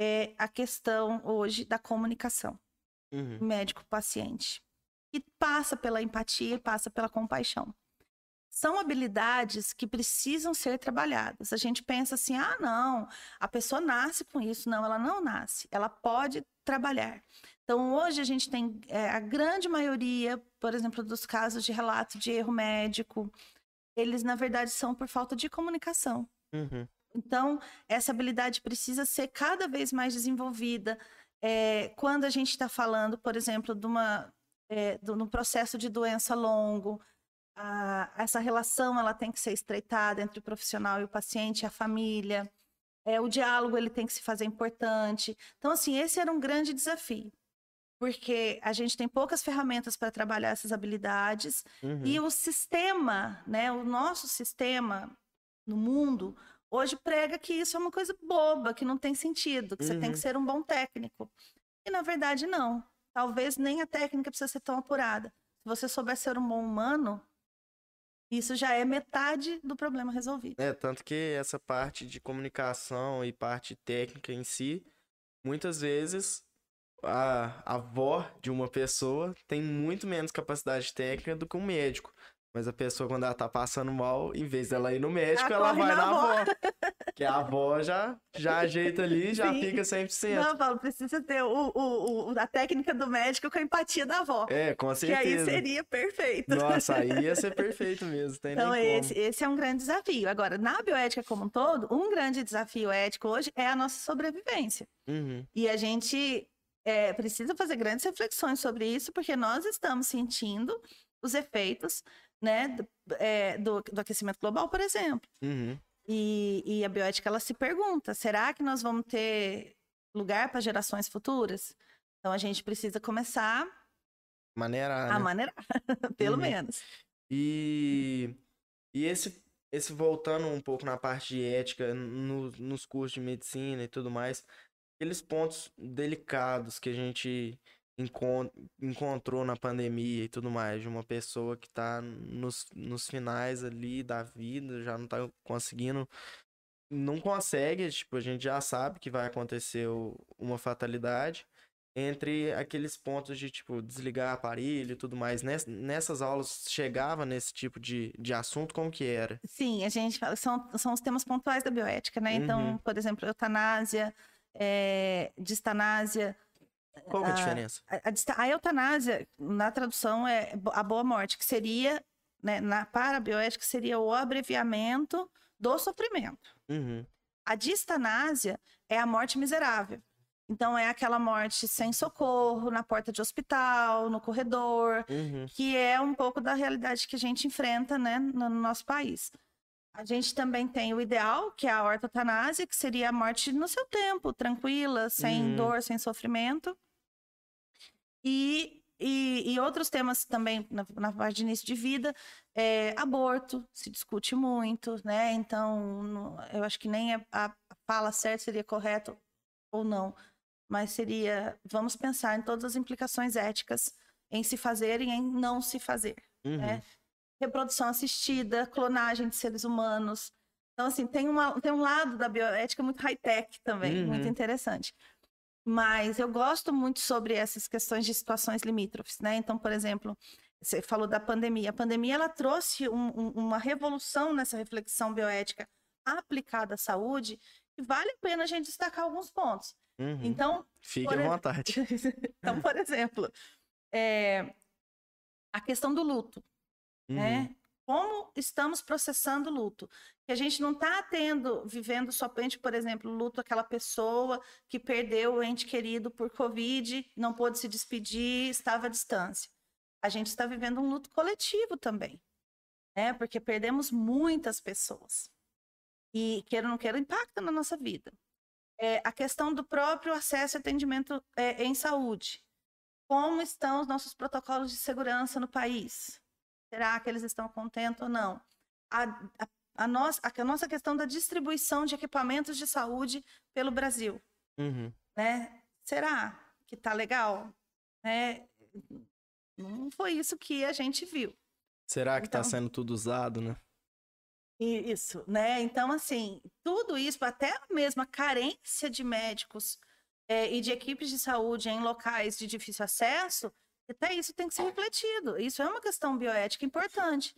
é a questão hoje da comunicação uhum. médico-paciente. E passa pela empatia, passa pela compaixão são habilidades que precisam ser trabalhadas. A gente pensa assim: ah, não, a pessoa nasce com isso. Não, ela não nasce, ela pode trabalhar. Então, hoje a gente tem é, a grande maioria, por exemplo, dos casos de relato de erro médico, eles, na verdade, são por falta de comunicação. Uhum. Então, essa habilidade precisa ser cada vez mais desenvolvida. É, quando a gente está falando, por exemplo, de uma, é, de um processo de doença longo, a, essa relação ela tem que ser estreitada entre o profissional e o paciente, a família. É, o diálogo ele tem que se fazer importante. Então, assim, esse era um grande desafio. Porque a gente tem poucas ferramentas para trabalhar essas habilidades uhum. e o sistema, né, o nosso sistema no mundo, hoje prega que isso é uma coisa boba, que não tem sentido, que uhum. você tem que uhum. ser um bom técnico. E na verdade, não. Talvez nem a técnica precisa ser tão apurada. Se você souber ser um bom humano, isso já é metade do problema resolvido. É, tanto que essa parte de comunicação e parte técnica em si, muitas vezes a, a avó de uma pessoa tem muito menos capacidade técnica do que um médico. Mas a pessoa, quando ela tá passando mal, em vez dela ir no médico, ela, ela vai na, na avó. avó. que a avó já, já ajeita ali, já Sim. fica 100%. Não, Paulo, precisa ter o, o, o, a técnica do médico com a empatia da avó. É, com certeza. Que aí seria perfeito. Nossa, aí ia ser perfeito mesmo. então, esse, esse é um grande desafio. Agora, na bioética como um todo, um grande desafio ético hoje é a nossa sobrevivência. Uhum. E a gente é, precisa fazer grandes reflexões sobre isso, porque nós estamos sentindo os efeitos né, do, é, do, do aquecimento global, por exemplo. Uhum. E, e, a bioética ela se pergunta: será que nós vamos ter lugar para gerações futuras? Então a gente precisa começar maneirar, a né? maneirar, pelo uhum. menos. E, e esse, esse voltando um pouco na parte de ética, no, nos cursos de medicina e tudo mais, aqueles pontos delicados que a gente encontrou na pandemia e tudo mais, de uma pessoa que tá nos, nos finais ali da vida, já não tá conseguindo, não consegue, tipo, a gente já sabe que vai acontecer uma fatalidade, entre aqueles pontos de, tipo, desligar aparelho e tudo mais. Nessas aulas chegava nesse tipo de, de assunto, como que era? Sim, a gente fala, são, são os temas pontuais da bioética, né? Então, uhum. por exemplo, eutanásia, é, distanásia, qual é a diferença? A, a, a, eutanásia, na tradução, é a boa morte, que seria, né, na, para a bioética, seria o abreviamento do sofrimento. Uhum. A distanásia é a morte miserável. Então, é aquela morte sem socorro, na porta de hospital, no corredor, uhum. que é um pouco da realidade que a gente enfrenta né, no nosso país. A gente também tem o ideal, que é a ortotanásia, que seria a morte no seu tempo, tranquila, sem uhum. dor, sem sofrimento. E, e, e, outros temas também na, na parte de início de vida, é, aborto, se discute muito, né? Então, eu acho que nem a, a fala certa seria correto ou não, mas seria, vamos pensar em todas as implicações éticas em se fazer e em não se fazer, né? uhum. né? Reprodução assistida, clonagem de seres humanos. Então, assim, tem, uma, tem um lado da bioética muito high-tech também, uhum. muito interessante. Mas eu gosto muito sobre essas questões de situações limítrofes, né? Então, por exemplo, você falou da pandemia. A pandemia, ela trouxe um, um, uma revolução nessa reflexão bioética aplicada à saúde, e vale a pena a gente destacar alguns pontos. Uhum. Então... Fique à vontade. então, por exemplo, é... a questão do luto. Né? Uhum. Né? Como estamos processando o luto? Que a gente não está tendo, vivendo somente, por exemplo, luto aquela pessoa que perdeu o ente querido por Covid, não pôde se despedir, estava à distância. A gente está vivendo um luto coletivo também, né? Porque perdemos muitas pessoas. E, queira ou não queira, impacta na nossa vida. É, a questão do próprio acesso e atendimento é, em saúde. Como estão os nossos protocolos de segurança no país? Será que eles estão contentes ou não? A, a, a, nossa, a, nossa questão da distribuição de equipamentos de saúde pelo Brasil. Uhum. Né? Será que tá legal? Né? Não foi isso que a gente viu. Será que está então, sendo tudo usado, né? Isso, né? Então, assim, tudo isso, até a mesma carência de médicos é, e de equipes de saúde em locais de difícil acesso, até isso tem que ser refletido. Isso é uma questão bioética importante,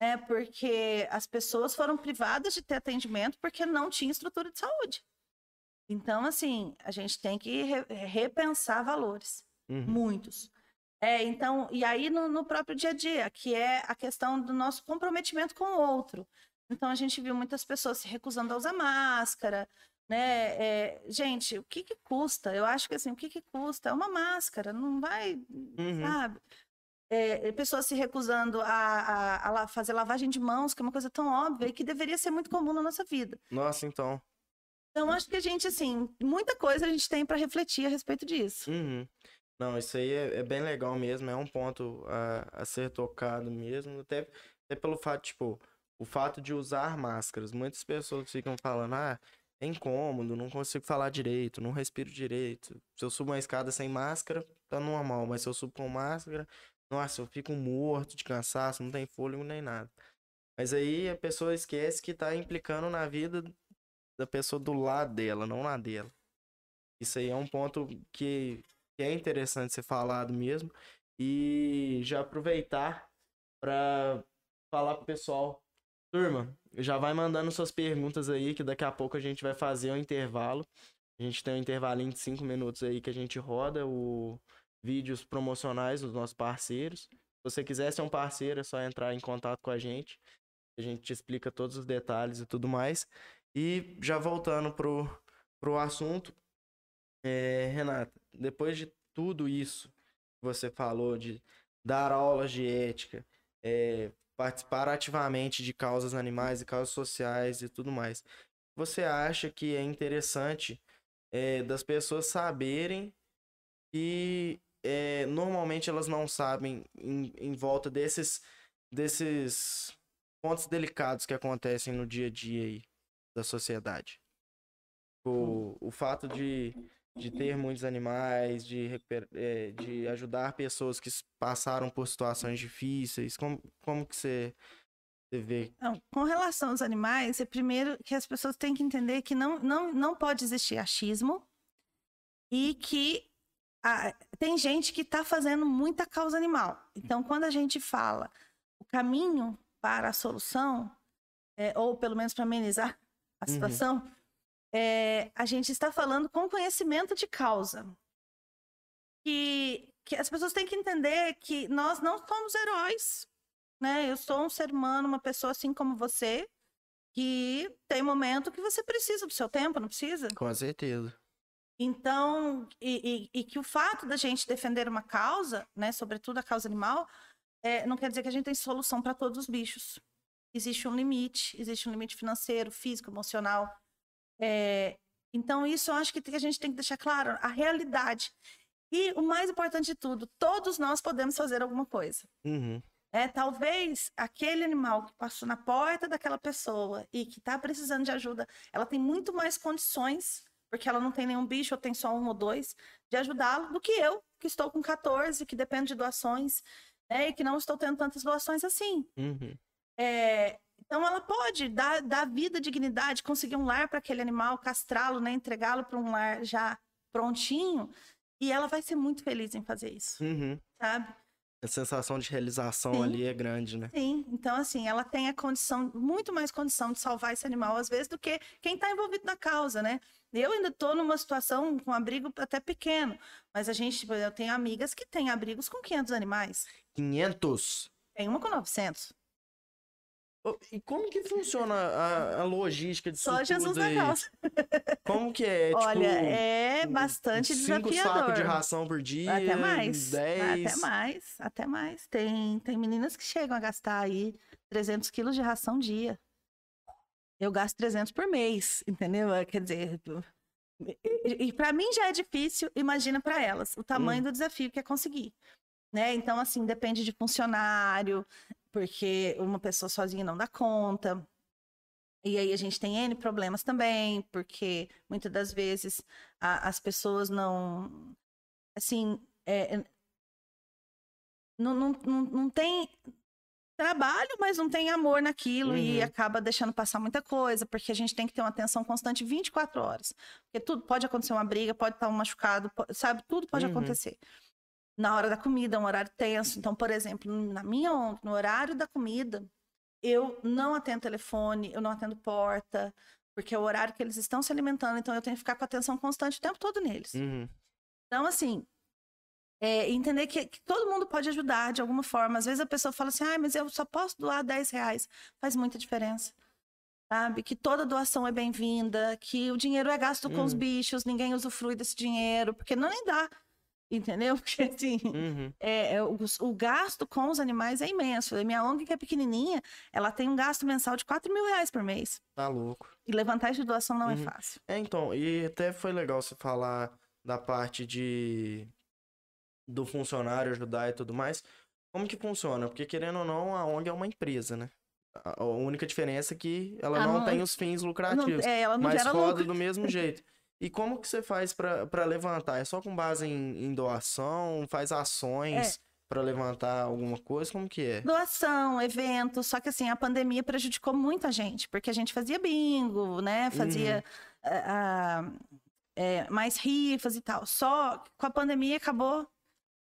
né? Porque as pessoas foram privadas de ter atendimento porque não tinha estrutura de saúde. Então, assim, a gente tem que re repensar valores, uhum. muitos. É, então, e aí no, no, próprio dia a dia, que é a questão do nosso comprometimento com o outro. Então, a gente viu muitas pessoas se recusando a usar máscara, né? É, gente, o que, que custa? Eu acho que assim, o que, que custa? É uma máscara, não vai, uhum. sabe? É, pessoas se recusando a, a, a, fazer lavagem de mãos, que é uma coisa tão óbvia e que deveria ser muito comum na nossa vida. Nossa, então. Então, acho que a gente, assim, muita coisa a gente tem para refletir a respeito disso. Uhum. Não, isso aí é, é, bem legal mesmo, é um ponto a, a ser tocado mesmo, até, até pelo fato, tipo, o fato de usar máscaras. Muitas pessoas ficam falando, ah, é incômodo, não consigo falar direito, não respiro direito. Se eu subo uma escada sem máscara, tá normal, mas se eu subo com máscara, nossa, eu fico morto de cansaço, não tem fôlego nem nada. Mas aí a pessoa esquece que tá implicando na vida da pessoa do lado dela, não na dela. Isso aí é um ponto que, que é interessante ser falado mesmo. E já aproveitar para falar pro pessoal. Turma, já vai mandando suas perguntas aí, que daqui a pouco a gente vai fazer um intervalo. A gente tem um intervalinho de 5 minutos aí que a gente roda o vídeos promocionais dos nossos parceiros. Se você quiser ser um parceiro, é só entrar em contato com a gente. A gente te explica todos os detalhes e tudo mais. E já voltando pro, pro assunto, é, Renata, depois de tudo isso que você falou, de dar aulas de ética, é, participar ativamente de causas animais e causas sociais e tudo mais, você acha que é interessante é, das pessoas saberem que é, normalmente elas não sabem em, em volta desses, desses pontos delicados que acontecem no dia a dia aí da sociedade. O, o fato de, de ter muitos animais, de, é, de ajudar pessoas que passaram por situações difíceis, como, como que você, você vê? Não, com relação aos animais, é primeiro que as pessoas têm que entender que não, não, não pode existir achismo e que a, tem gente que está fazendo muita causa animal. Então, quando a gente fala o caminho para a solução, é, ou pelo menos para amenizar a uhum. situação, uhum. É, a gente está falando com conhecimento de causa. Que, que as pessoas têm que entender que nós não somos heróis. Né? Eu sou um ser humano, uma pessoa assim como você, que tem momento que você precisa do seu tempo, não precisa? Com certeza. Então, e, e, e, que o fato da gente defender uma causa, né, sobretudo a causa animal, é, não quer dizer que a gente tem solução para todos os bichos. Existe um limite, existe um limite financeiro, físico, emocional. É, então, isso eu acho que a gente tem que deixar claro, a realidade. E o mais importante de tudo, todos nós podemos fazer alguma coisa. Uhum. É, talvez aquele animal que passou na porta daquela pessoa e que está precisando de ajuda, ela tem muito mais condições porque ela não tem nenhum bicho, ou tem só um ou dois, de ajudá-lo, do que eu, que estou com 14, que depende de doações, né, e que não estou tendo tantas doações assim. Uhum. É, então ela pode dar, dar vida, dignidade, conseguir um lar para aquele animal, castrá-lo, né, entregá-lo para um lar já prontinho, e ela vai ser muito feliz em fazer isso, uhum. sabe? A sensação de realização Sim. ali é grande, né? Sim, então assim, ela tem a condição, muito mais condição de salvar esse animal, às vezes, do que quem está envolvido na causa, né? Eu ainda estou numa situação com um abrigo até pequeno, mas a gente, eu tenho amigas que têm abrigos com 500 animais. 500? Tem uma com 900. E como que funciona a, a logística de Só Jesus na causa. Como que é? Olha, tipo, é bastante cinco desafiador. sacos de ração por dia? Até mais. Dez? Até mais, até mais. Tem, tem meninas que chegam a gastar aí 300 quilos de ração dia eu gasto 300 por mês, entendeu? É, quer dizer, e, e para mim já é difícil, imagina para elas o tamanho hum. do desafio que é conseguir. Né? Então, assim, depende de funcionário, porque uma pessoa sozinha não dá conta. E aí a gente tem N problemas também, porque muitas das vezes a, as pessoas não. Assim. É, não, não, não, não tem trabalho, mas não tem amor naquilo uhum. e acaba deixando passar muita coisa, porque a gente tem que ter uma atenção constante 24 horas. Porque tudo pode acontecer uma briga, pode estar um machucado, pode, sabe? Tudo pode uhum. acontecer. Na hora da comida, um horário tenso. Então, por exemplo, na minha onda, no horário da comida, eu não atendo telefone, eu não atendo porta, porque é o horário que eles estão se alimentando, então eu tenho que ficar com atenção constante o tempo todo neles. Uhum. Então, assim, é, entender que, que, todo mundo pode ajudar de alguma forma. Às vezes a pessoa fala assim, ah, mas eu só posso doar 10 reais. Faz muita diferença. Sabe? Que toda doação é bem-vinda, que o dinheiro é gasto com os uhum. bichos, ninguém usufrui desse dinheiro, porque não nem dá. Entendeu? Porque assim, uhum. é, é o, o, gasto com os animais é imenso. A minha ONG, que é pequenininha, ela tem um gasto mensal de 4 mil reais por mês. Tá louco. E levantar de doação não é uhum. é fácil. É, então, e até foi legal você falar da parte de do funcionário ajudar e tudo mais. Como que funciona? Porque, querendo ou não, a ONG é uma empresa, né? A única diferença é que ela não, tem os fins lucrativos. Não, é, ela não mas roda lucro. do mesmo jeito. E como que você faz para levantar? É só com base em, em doação? Faz ações? É para levantar alguma coisa? Como que é? Doação, evento, só que assim, a pandemia prejudicou muito a gente, porque a gente fazia bingo, né? Fazia uhum. uh, uh, mais rifas e tal. Só com a pandemia acabou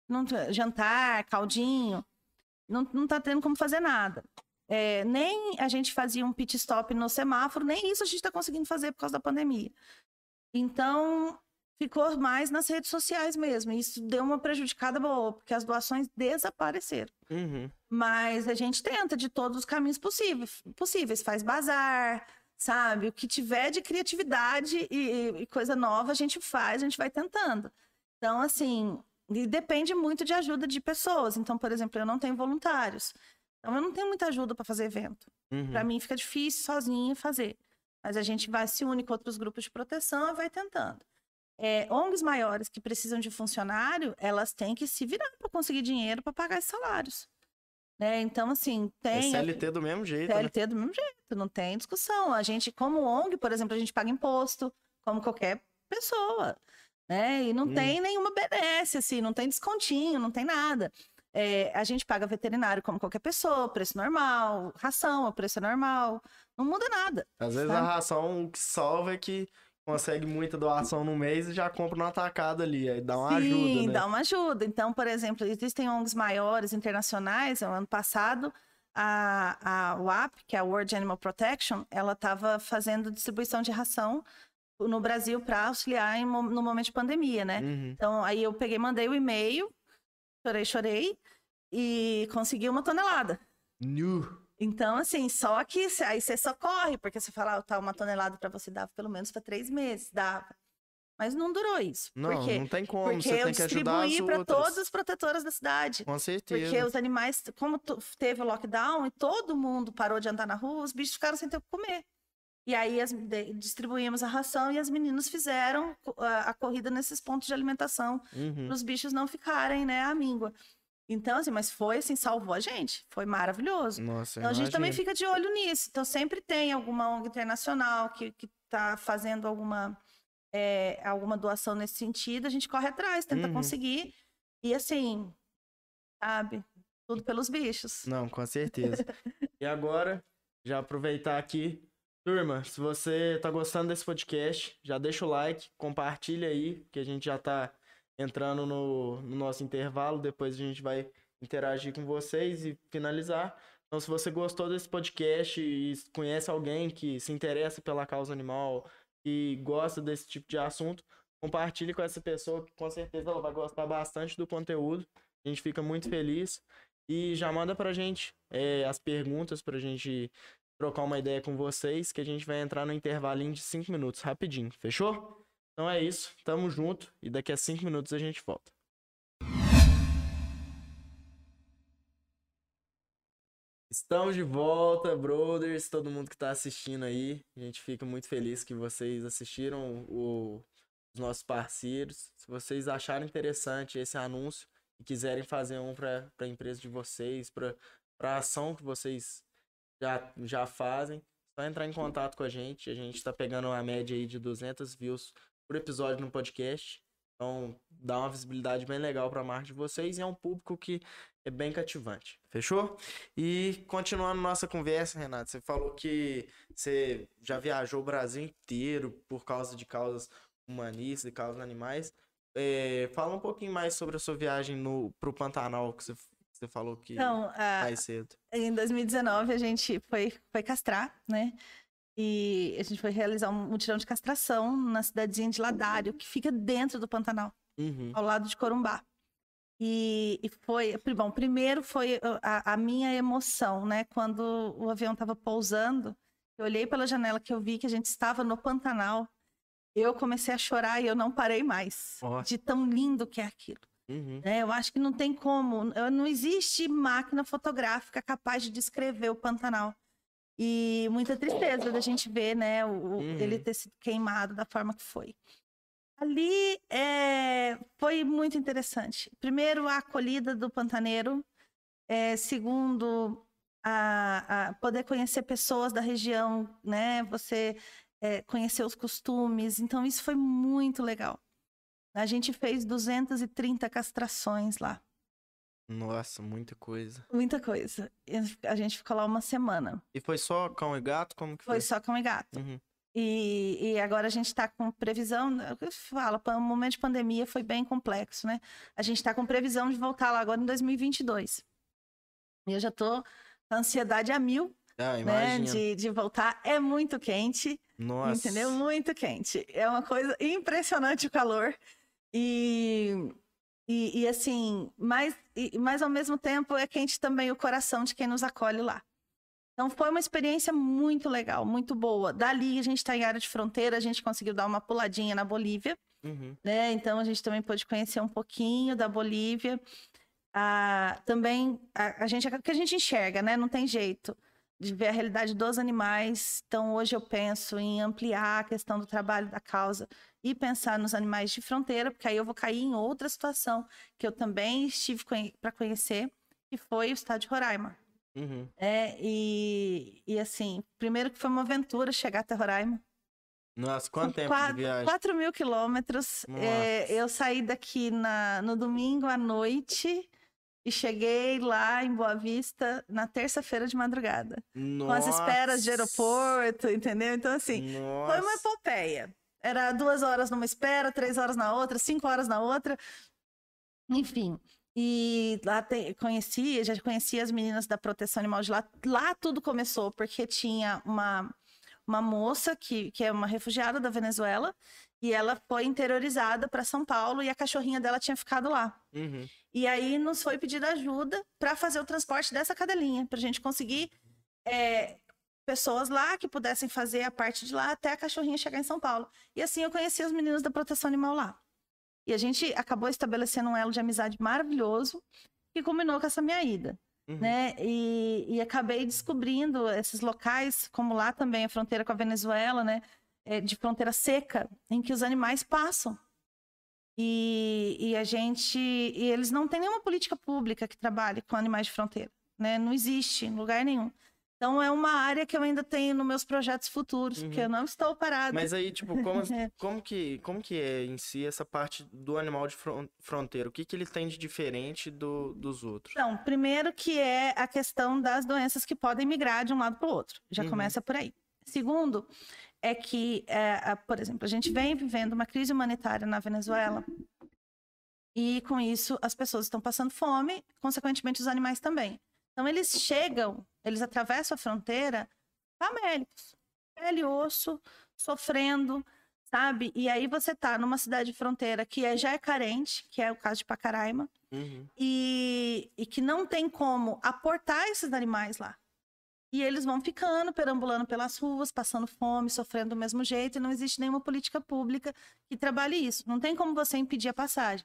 não, jantar, caldinho, não, não tá tendo como fazer nada. É, nem a gente fazia um pit stop no semáforo, nem isso a gente está conseguindo fazer por causa da pandemia. Então, ficou mais nas redes sociais mesmo. Isso deu uma prejudicada boa, porque as doações desapareceram. Uhum. Mas a gente tenta de todos os caminhos possíveis. possíveis. Faz bazar, sabe? O que tiver de criatividade e, e coisa nova, a gente faz, a gente vai tentando. Então, assim, depende muito de ajuda de pessoas. Então, por exemplo, eu não tenho voluntários. Então, eu não tenho muita ajuda para fazer evento. Uhum. Para mim, fica difícil sozinho fazer. Mas a gente vai se une com outros grupos de proteção e vai tentando. É, ONGs maiores que precisam de funcionário, elas têm que se virar para conseguir dinheiro para pagar os salários. Né? Então, assim, é tem. É CLT do mesmo jeito. CLT né? do mesmo jeito, não tem discussão. A gente, como ONG, por exemplo, a gente paga imposto, como qualquer pessoa né? E não hum. tem nenhuma benesse, assim, não tem descontinho, não tem nada. É, a gente paga veterinário como qualquer pessoa, preço normal, ração, o preço é normal, não muda nada. Às vezes a ração que salva é que consegue muita doação no mês e já compra no atacado ali, aí dá uma Sim, ajuda, Sim, né? dá uma ajuda. Então, por exemplo, existem ONGs maiores, internacionais, no ano passado, a, a WAP, que é a World Animal Protection, ela estava fazendo distribuição de ração no Brasil para auxiliar em, no momento de pandemia, né? Uhum. Então, aí eu peguei, mandei o e-mail, chorei, chorei, e consegui uma tonelada. New. Então, assim, só que aí você socorre, porque você fala, ah, tá, uma tonelada para você dar pelo menos para três meses, dava. Mas não durou isso. Não, não tem como. Porque você eu tem que distribuí para todas as protetoras da cidade. Com certeza. Porque os animais, como teve o lockdown e todo mundo parou de andar na rua, os bichos ficaram sem ter o que comer. E aí as, distribuímos a ração e as meninas fizeram a, a corrida nesses pontos de alimentação uhum. para os bichos não ficarem, né, à míngua. Então, assim, mas foi assim, salvou a gente. Foi maravilhoso. Nossa, então a gente também fica de olho nisso. Então, sempre tem alguma ONG internacional que está fazendo alguma, é, alguma doação nesse sentido. A gente corre atrás, tenta uhum. conseguir. E assim, sabe? Tudo pelos bichos. Não, com certeza. e agora, já aproveitar aqui Turma, se você tá gostando desse podcast, já deixa o like, compartilha aí, que a gente já tá entrando no, no, nosso intervalo, depois a gente vai interagir com vocês e finalizar. Então, se você gostou desse podcast e conhece alguém que se interessa pela causa animal e gosta desse tipo de assunto, compartilhe com essa pessoa, que com certeza ela vai gostar bastante do conteúdo. A gente fica muito feliz. E já manda pra gente é, as perguntas pra gente trocar uma ideia com vocês, que a gente vai entrar no intervalinho de 5 minutos, rapidinho, fechou? Então é isso, tamo junto e daqui a 5 minutos a gente volta. Estamos de volta, brothers, todo mundo que está assistindo aí. A gente fica muito feliz que vocês assistiram o, os nossos parceiros. Se vocês acharem interessante esse anúncio e quiserem fazer um para a empresa de vocês, para a ação que vocês já, já fazem. Só entrar em contato com a gente. A gente está pegando uma média aí de 200 views por episódio no podcast. Então, dá uma visibilidade bem legal para a marca de vocês e é um público que é bem cativante. Fechou? E continuando nossa conversa, Renato, você falou que você já viajou o Brasil inteiro por causa de causas humanistas e causas animais. É, fala um pouquinho mais sobre a sua viagem para o Pantanal que você você falou que então, mais cedo. Em 2019 a gente foi, foi castrar, né? E a gente foi realizar um mutirão de castração na cidadezinha de Ladário, que fica dentro do Pantanal, uhum. ao lado de Corumbá. E, e, foi, bom, primeiro foi a, a, minha emoção, né? Quando o avião estava pousando, eu olhei pela janela que eu vi que a gente estava no Pantanal. Eu comecei a chorar e eu não parei mais, oh. de tão lindo que é aquilo. Uhum. É, eu acho que não tem como, não existe máquina fotográfica capaz de descrever o Pantanal. E muita tristeza da gente ver, né, o, uhum. ele ter sido queimado da forma que foi. Ali é, foi muito interessante. Primeiro, a acolhida do pantaneiro. É, segundo, a, a, poder conhecer pessoas da região, né? Você é, conhecer os costumes. Então, isso foi muito legal. A gente fez 230 castrações lá. Nossa, muita coisa. Muita coisa. A gente ficou lá uma semana. E foi só cão e gato? Como que foi? Foi só cão e gato. Uhum. E, e, agora a gente está com previsão, fala, o momento de pandemia foi bem complexo, né? A gente está com previsão de voltar lá agora em 2022. E eu já tô com ansiedade a mil, ah, né? De, de voltar. É muito quente, Nossa. entendeu? Muito quente. É uma coisa impressionante o calor. E, e, e assim, mas, e, mas ao mesmo tempo é quente também o coração de quem nos acolhe lá. Então foi uma experiência muito legal, muito boa. Dali a gente está em área de fronteira, a gente conseguiu dar uma puladinha na Bolívia, uhum. né? Então a gente também pôde conhecer um pouquinho da Bolívia. Ah, também a, a gente que a gente enxerga, né? Não tem jeito de ver a realidade dos animais. Então hoje eu penso em ampliar a questão do trabalho da causa e pensar nos animais de fronteira, porque aí eu vou cair em outra situação que eu também estive para conhecer, que foi o estado de Roraima. Uhum. É, e, e assim, primeiro que foi uma aventura chegar até Roraima. Nossa, quanto tempo quatro, de viagem? 4 mil quilômetros. É, eu saí daqui na, no domingo à noite e cheguei lá em Boa Vista na terça-feira de madrugada. Nossa. Com as esperas de aeroporto, entendeu? Então, assim, Nossa. foi uma epopeia. Era duas horas numa espera, três horas na outra, cinco horas na outra. Enfim. E lá te, conhecia, já conhecia as meninas da proteção animal de lá. Lá tudo começou, porque tinha uma, uma moça que, que é uma refugiada da Venezuela, e ela foi interiorizada para São Paulo e a cachorrinha dela tinha ficado lá. Uhum. E aí nos foi pedida ajuda para fazer o transporte dessa cadelinha, para a gente conseguir é, pessoas lá que pudessem fazer a parte de lá até a cachorrinha chegar em São Paulo. E assim eu conheci os meninos da proteção animal lá. E a gente acabou estabelecendo um elo de amizade maravilhoso que culminou com essa minha ida. Uhum. Né? E, e, acabei descobrindo esses locais, como lá também a fronteira com a Venezuela, né? É, de fronteira seca, em que os animais passam. E, e a gente. E eles não têm nenhuma política pública que trabalhe com animais de fronteira. Né? Não existe em lugar nenhum. Então é uma área que eu ainda tenho nos meus projetos futuros, uhum. porque eu não estou parado. Mas aí, tipo, como, é. como, que, como que é em si essa parte do animal de fronteira? O que, que ele tem de diferente do, dos outros? Então, primeiro que é a questão das doenças que podem migrar de um lado para o outro. Já uhum. começa por aí. Segundo, é que, é, por exemplo, a gente vem vivendo uma crise humanitária na Venezuela e com isso as pessoas estão passando fome, consequentemente os animais também. Então eles chegam, eles atravessam a fronteira famélicos, pele e osso, sofrendo, sabe? E aí você tá numa cidade de fronteira que é, já é carente, que é o caso de Pacaraima, uhum. e, e que não tem como aportar esses animais lá. E eles vão ficando, perambulando pelas ruas, passando fome, sofrendo do mesmo jeito, e não existe nenhuma política pública que trabalhe isso. Não tem como você impedir a passagem,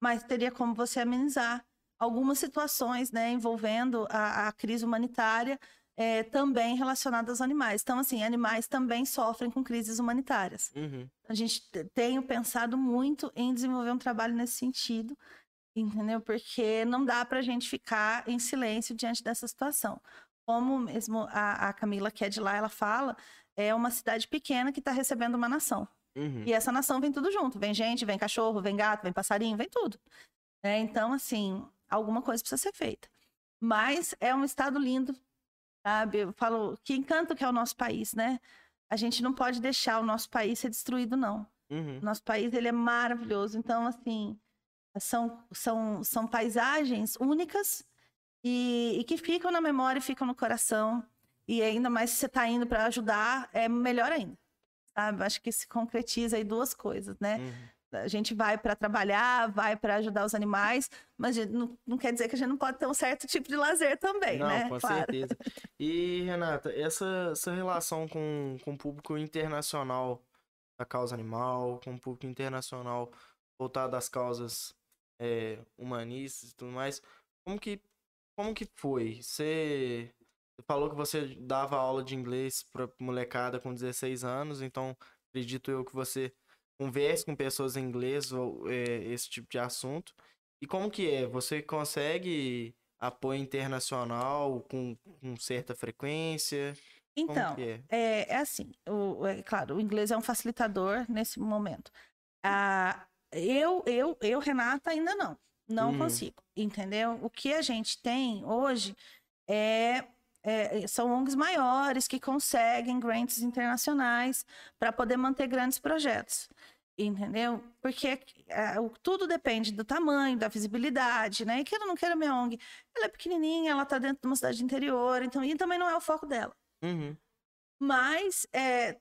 mas teria como você amenizar algumas situações né, envolvendo a, a crise humanitária é, também relacionadas aos animais. Então, assim, animais também sofrem com crises humanitárias. Uhum. A gente tem pensado muito em desenvolver um trabalho nesse sentido, entendeu? Porque não dá para a gente ficar em silêncio diante dessa situação. Como mesmo a, a Camila, que é de lá, ela fala, é uma cidade pequena que está recebendo uma nação. Uhum. E essa nação vem tudo junto. Vem gente, vem cachorro, vem gato, vem passarinho, vem tudo. É, então, assim, alguma coisa precisa ser feita. Mas é um estado lindo, sabe? Eu falo, que encanto que é o nosso país, né? A gente não pode deixar o nosso país ser destruído, não. Uhum. Nosso país, ele é maravilhoso. Então, assim, são, são, são paisagens únicas e, e que ficam na memória ficam no coração. E ainda mais se você está indo para ajudar, é melhor ainda. Sabe? Acho que se concretiza aí duas coisas, né? Uhum a gente vai para trabalhar, vai para ajudar os animais, mas não, não, quer dizer que a gente não pode ter um certo tipo de lazer também, não, né? Com claro. certeza. E, Renata, essa, essa relação com, com o público internacional da causa animal, com o público internacional voltado às causas é, humanistas e tudo mais. Como que, como que foi? Você falou que você dava aula de inglês para molecada com 16 anos, então acredito eu que você converse com pessoas em inglês ou é, esse tipo de assunto. E como que é? Você consegue apoio internacional com, com certa frequência? Então, é? é? É, assim, o, é claro, o inglês é um facilitador nesse momento. Ah, eu, eu, eu, Renata, ainda não. Não uhum. consigo, entendeu? O que a gente tem hoje é, é, são ONGs maiores que conseguem grants internacionais para poder manter grandes projetos. Entendeu? Porque é, tudo depende do tamanho, da visibilidade, né? E queira ou não queira, minha ONG, ela é pequenininha, ela está dentro de uma cidade interior, então, e também não é o foco dela. Uhum. Mas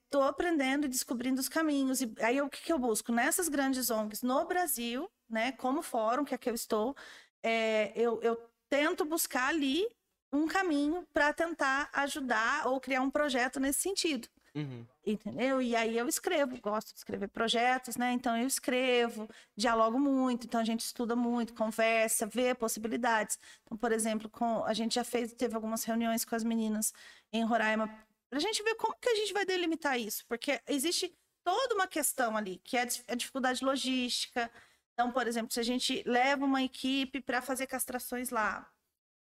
estou é, aprendendo e descobrindo os caminhos. E aí o que, que, eu busco? Nessas grandes ONGs no Brasil, né, como fórum, que é que eu estou, é, eu, eu tento buscar ali um caminho para tentar ajudar ou criar um projeto nesse sentido. Uhum. Entendeu? E aí eu escrevo, gosto de escrever projetos, né? Então eu escrevo, dialogo muito, então a gente estuda muito, conversa, vê possibilidades. Então, por exemplo, com, a gente já fez, teve algumas reuniões com as meninas em Roraima para a gente ver como que a gente vai delimitar isso, porque existe toda uma questão ali, que é a dificuldade logística. Então, por exemplo, se a gente leva uma equipe para fazer castrações lá,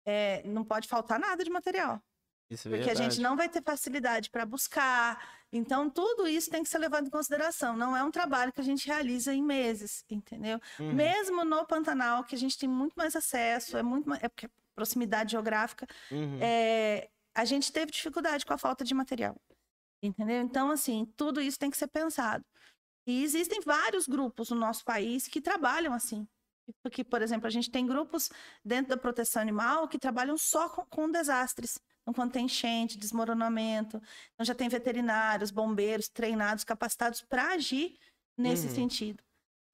é, não pode faltar nada de material. Isso é porque verdade. a gente não vai ter facilidade para buscar. Então, tudo isso tem que ser levado em consideração. Não é um trabalho que a gente realiza em meses, entendeu? Uhum. Mesmo no Pantanal, que a gente tem muito mais acesso, é muito mais, é porque proximidade geográfica, uhum. é, a gente teve dificuldade com a falta de material. Entendeu? Então, assim, tudo isso tem que ser pensado. E existem vários grupos no nosso país que trabalham assim. Porque, por exemplo, a gente tem grupos dentro da proteção animal que trabalham só com, com desastres. Então, quando tem enchente, desmoronamento, então já tem veterinários, bombeiros treinados, capacitados para agir nesse uhum. sentido.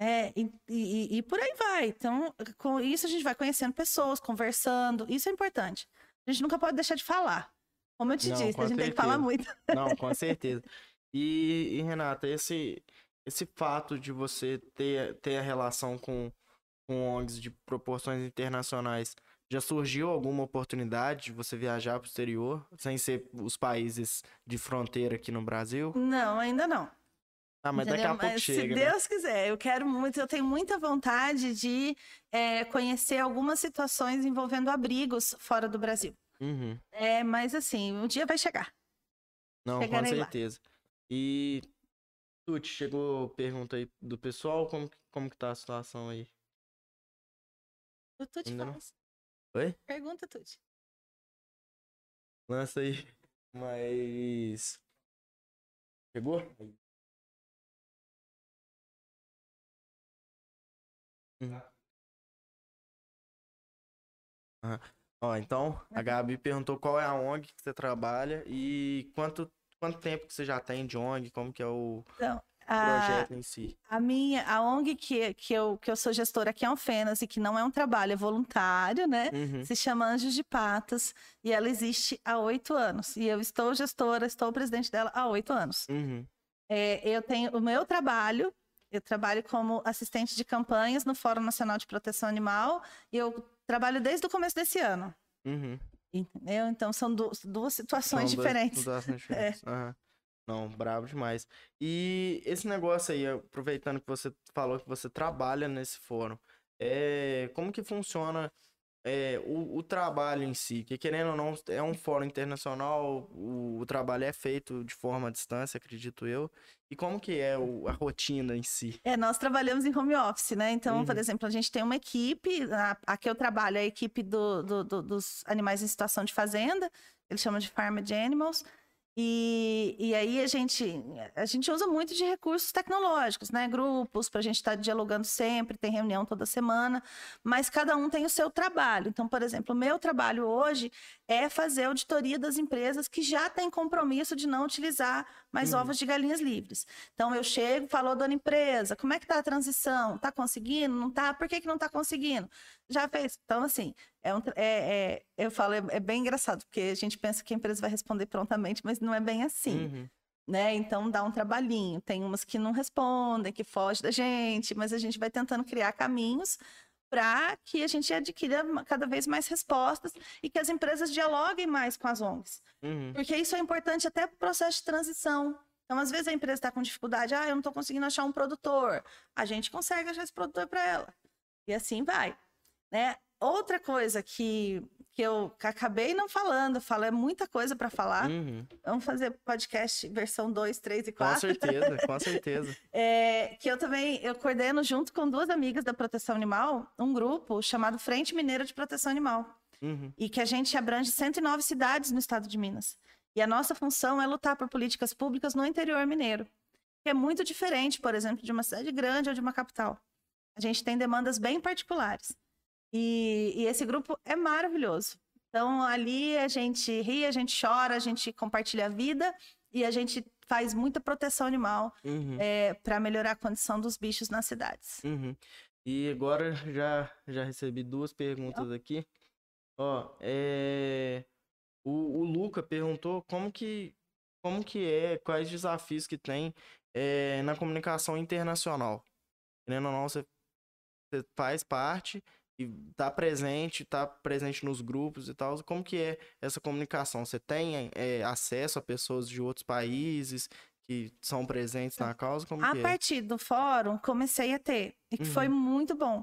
É, e, e, e, por aí vai. Então, com isso a gente vai conhecendo pessoas, conversando. Isso é importante. A gente nunca pode deixar de falar. Como eu te Não, disse, a gente certeza. tem que falar muito. Não, com certeza. E, e, Renata, esse, esse fato de você ter, ter a relação com, com ONGs de proporções internacionais já surgiu alguma oportunidade de você viajar para o exterior, sem ser os países de fronteira aqui no Brasil? Não, ainda não. Ah, mas Entendeu? daqui a pouco mas, chega. Se né? Deus quiser, eu quero muito, eu tenho muita vontade de é, conhecer algumas situações envolvendo abrigos fora do Brasil. Uhum. É, mas assim, um dia vai chegar. Não, Chegarei com certeza. Lá. E Tuti, chegou pergunta aí do pessoal, como, como que tá a situação aí? O Tuti faz. Oi? Pergunta, Tuti. Lança aí. Mas. Chegou? Uhum. Ah, ó, então, a Gabi perguntou qual é a ONG que você trabalha e quanto, quanto tempo que você já tem de ONG, como que é o, então, projeto em si? A minha, a ONG que, que, eu, que eu sou gestora aqui é um Fenas e que não é um trabalho, é voluntário, né? Uhum. Se chama Anjos de Patas e ela existe há oito anos. E eu estou gestora, estou presidente dela há oito anos. Uhum. É, eu tenho o meu trabalho, eu trabalho como assistente de campanhas no Fórum Nacional de Proteção Animal e eu trabalho desde o começo desse ano. Uhum. Entendeu? Então são duas, duas situações são diferentes. Duas, duas diferentes. É. Uhum. Não, bravo demais. E esse negócio aí, aproveitando que você falou que você trabalha nesse fórum, é, como que funciona é, o, o, trabalho em si? Que querendo ou não, é um fórum internacional, o, o, trabalho é feito de forma à distância, acredito eu. E como que é o, a rotina em si? É, nós trabalhamos em home office, né? Então, uhum. por exemplo, a gente tem uma equipe, a, a que eu trabalho é a equipe do, do, do, dos animais em situação de fazenda, eles chamam de Farmed Animals. E, e aí a gente, a gente usa muito de recursos tecnológicos, né? Grupos, para a gente estar tá dialogando sempre, tem reunião toda semana, mas cada um tem o seu trabalho. Então, por exemplo, o meu trabalho hoje é fazer auditoria das empresas que já têm compromisso de não utilizar mais uhum. ovos de galinhas livres. Então, eu chego, falo, dona empresa, como é que está a transição? Está conseguindo? Não está? Por que, que não está conseguindo? Já fez. Então, assim, é, um, é, é eu falo, é, é, bem engraçado, porque a gente pensa que a empresa vai responder prontamente, mas não é bem assim. Uhum. Né? Então dá um trabalhinho. Tem umas que não respondem, que fogem da gente, mas a gente vai tentando criar caminhos para que a gente adquira cada vez mais respostas e que as empresas dialoguem mais com as ONGs. Uhum. Porque isso é importante até para o processo de transição. Então, às vezes, a empresa está com dificuldade, ah, eu não estou conseguindo achar um produtor. A gente consegue achar esse produtor para ela. E assim vai. Né? Outra coisa que que eu acabei não falando, falo, é muita coisa para falar. Uhum. Vamos fazer podcast versão 2, 3 e 4. Com certeza, com certeza. é, que eu também, eu coordeno junto com duas amigas da proteção animal, um grupo chamado Frente Mineira de Proteção Animal. Uhum. E que a gente abrange 109 cidades no estado de Minas. E a nossa função é lutar por políticas públicas no interior mineiro, que é muito diferente, por exemplo, de uma cidade grande ou de uma capital. A gente tem demandas bem particulares. E, e esse grupo é maravilhoso. Então, ali a gente ri, a gente chora, a gente compartilha a vida e a gente faz muita proteção animal uhum. é, eh, para melhorar a condição dos bichos nas cidades. Uhum. E agora já, já recebi duas perguntas aqui. Ó, é... o, o Luca perguntou como que, como que é, quais desafios que tem é, na comunicação internacional. Querendo ou não, você, você faz parte e tá presente, tá presente nos grupos e tal. Como que é essa comunicação? Você tem é, acesso a pessoas de outros países que são presentes na causa? Como a é? partir do fórum, comecei a ter, e que uhum. foi muito bom.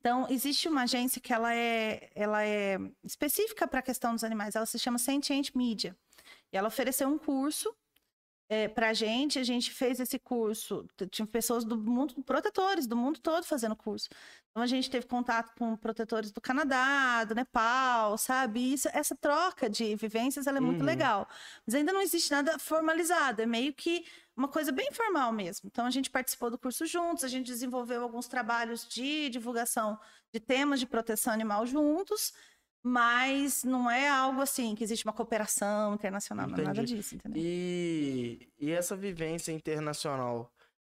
Então, existe uma agência que ela é, ela é específica para a questão dos animais, ela se chama Sentient Media. E ela ofereceu um curso é, para a gente, a gente fez esse curso, tinha pessoas do mundo, protetores do mundo todo fazendo curso. Então a gente teve contato com protetores do Canadá, do Nepal, sabe? E isso, essa troca de vivências ela é muito uhum. legal. Mas ainda não existe nada formalizado, é meio que uma coisa bem formal mesmo. Então a gente participou do curso juntos, a gente desenvolveu alguns trabalhos de divulgação de temas de proteção animal juntos mas não é algo assim que existe uma cooperação internacional, não é nada disso, entendeu? E, e essa vivência internacional,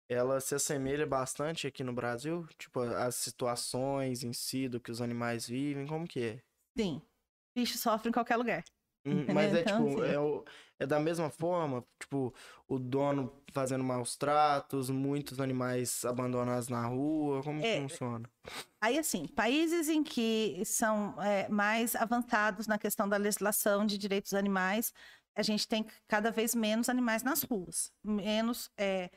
ela se assemelha bastante aqui no Brasil? Tipo, as situações em si do que os animais vivem, como que é? Sim, bicho sofre em qualquer lugar. Hum, mas é então, tipo, é, o, é da mesma forma, tipo, o dono fazendo maus tratos, muitos animais abandonados na rua, como é, funciona? Aí, assim, países em que são é, mais avançados na questão da legislação de direitos animais, a gente tem cada vez menos animais nas ruas, menos é,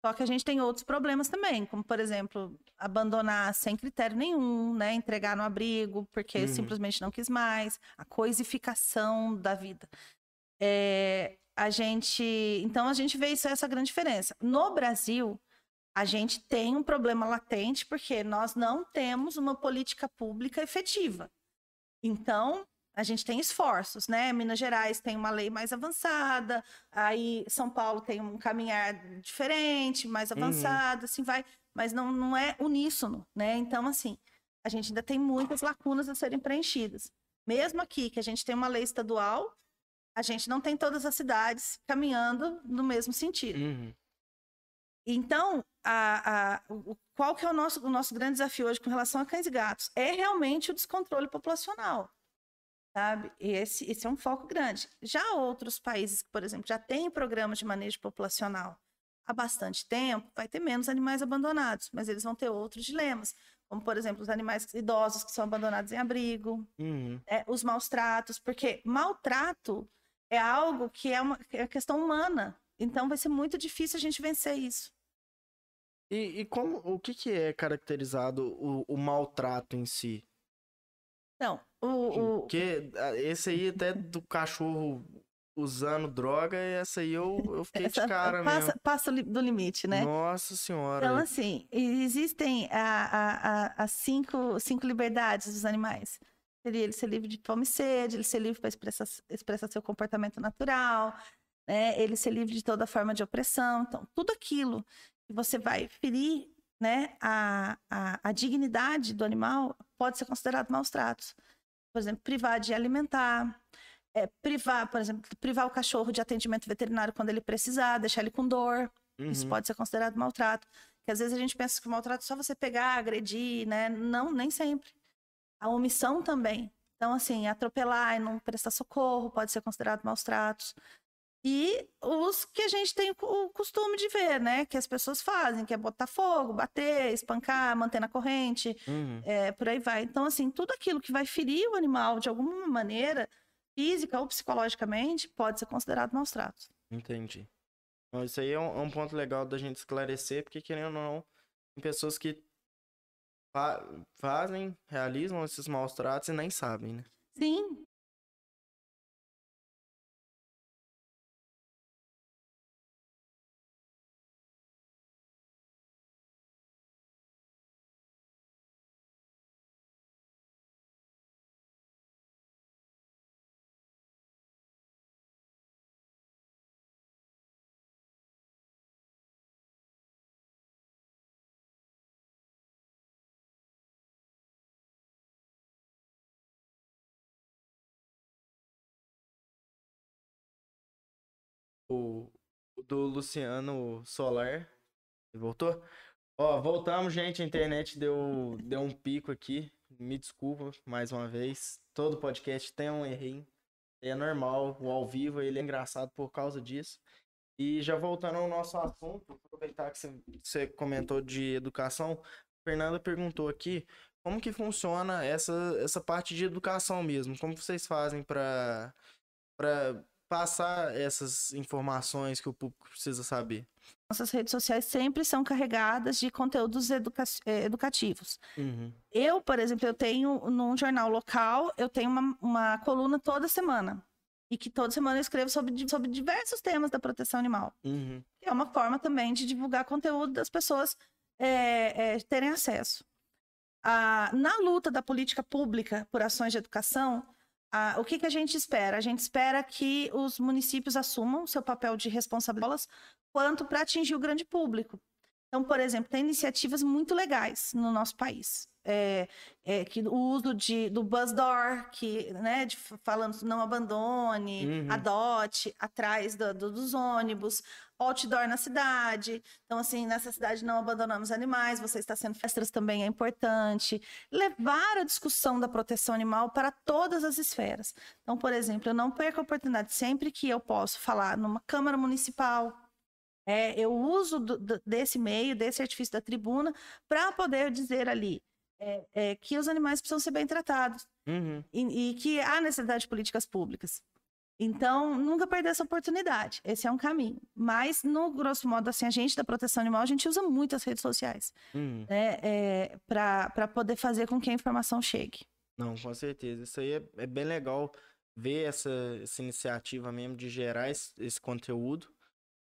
só que a gente tem outros problemas também, como, por exemplo, abandonar sem critério nenhum, né? Entregar no abrigo porque uhum. simplesmente não quis mais, a coisificação da vida. É, a gente, então a gente vê isso essa grande diferença. No Brasil, a gente tem um problema latente porque nós não temos uma política pública efetiva. Então, a gente tem esforços, né? Minas Gerais tem uma lei mais avançada, aí São Paulo tem um caminhar diferente, mais uhum. avançado, uhum. assim vai, mas não, não é uníssono, né? Então, assim, a gente ainda tem muitas lacunas a serem preenchidas. Mesmo aqui, que a gente tem uma lei estadual, a gente não tem todas as cidades caminhando no mesmo sentido. Uhum. Então, a, a, o, qual que é o nosso, o nosso grande desafio hoje com relação a cães e gatos? É realmente o descontrole populacional sabe? E esse, esse é um foco grande. Já outros países que, por exemplo, já têm programas de manejo populacional há bastante tempo, vai ter menos animais abandonados, mas eles vão ter outros dilemas, como, por exemplo, os animais idosos que são abandonados em abrigo, uhum. é, os maus tratos, porque maltrato é algo que é uma é questão humana, então vai ser muito difícil a gente vencer isso. E, e como, o que, que é caracterizado o, o maltrato em si? Então, o, o... Que, esse aí até do cachorro usando droga, essa aí eu, eu fiquei essa de cara passa, mesmo. Passa do limite, né? Nossa senhora. Então, assim, existem a, a, a, as cinco, cinco liberdades dos animais. Seria ele ser livre de fome e sede, ele ser livre para expressar, expressar seu comportamento natural, né? ele ser livre de toda forma de opressão. Então, tudo aquilo que você vai ferir né, a, a, a dignidade do animal pode ser considerado maus tratos. Por exemplo, privar de alimentar, é, privar, por exemplo, privar o cachorro de atendimento veterinário quando ele precisar, deixar ele com dor. Uhum. Isso pode ser considerado maltrato. Que às vezes a gente pensa que o maltrato é só você pegar, agredir, né? Não, nem sempre. A omissão também. Então, assim, atropelar e não prestar socorro pode ser considerado maus tratos. e os que a gente tem o costume de ver, né? Que as pessoas fazem, que é botar fogo, bater, espancar, manter na corrente, uhum. é, por aí vai. Então, assim, tudo aquilo que vai ferir o animal de alguma maneira, física ou psicologicamente, pode ser considerado maus tratos. Entendi. Bom, isso aí é um, é um, ponto legal da gente esclarecer, porque querendo ou não, tem pessoas que fa fazem, realizam esses maus tratos e nem sabem, né? Sim, do Luciano Solar. Voltou? Ó, voltamos, gente. A internet deu, deu um pico aqui. Me desculpa mais uma vez. Todo podcast tem um errinho. É normal. O ao vivo ele é engraçado por causa disso. E já voltando ao nosso assunto, aproveitar que você comentou de educação, Fernanda perguntou aqui como que funciona essa, essa parte de educação mesmo. Como vocês fazem para passar essas informações que o público precisa saber? Nossas redes sociais sempre são carregadas de conteúdos educa eh, educativos. Uhum. Eu, por exemplo, eu tenho num jornal local, eu tenho uma, uma coluna toda semana. E que toda semana eu escrevo sobre, sobre diversos temas da proteção animal. Uhum. É uma forma também de divulgar conteúdo das pessoas é, é, terem acesso. Ah, na luta da política pública por ações de educação, ah, o que, que a gente espera? A gente espera que os municípios assumam seu papel de responsabilidade quanto para atingir o grande público. Então, por exemplo, tem iniciativas muito legais no nosso país. É, é, que o uso de, do bus door, que, né, de, falando não abandone, uhum. adote, atrás do, do, dos ônibus, outdoor na cidade. Então, assim, nessa cidade não abandonamos animais, você está sendo festas também é importante. Levar a discussão da proteção animal para todas as esferas. Então, por exemplo, eu não perco a oportunidade, sempre que eu posso falar numa Câmara Municipal, é, eu uso do, do, desse meio, desse artifício da tribuna, para poder dizer ali é, é, que os animais precisam ser bem tratados uhum. e, e, que há necessidade de políticas públicas. Então, nunca perder essa oportunidade. Esse é um caminho. Mas, no grosso modo, assim, a gente da proteção animal, a gente usa muito as redes sociais uhum. né, é, para poder fazer com que a informação chegue. Não, com certeza. Isso aí é, é bem legal ver essa, essa iniciativa mesmo de gerar esse, esse conteúdo,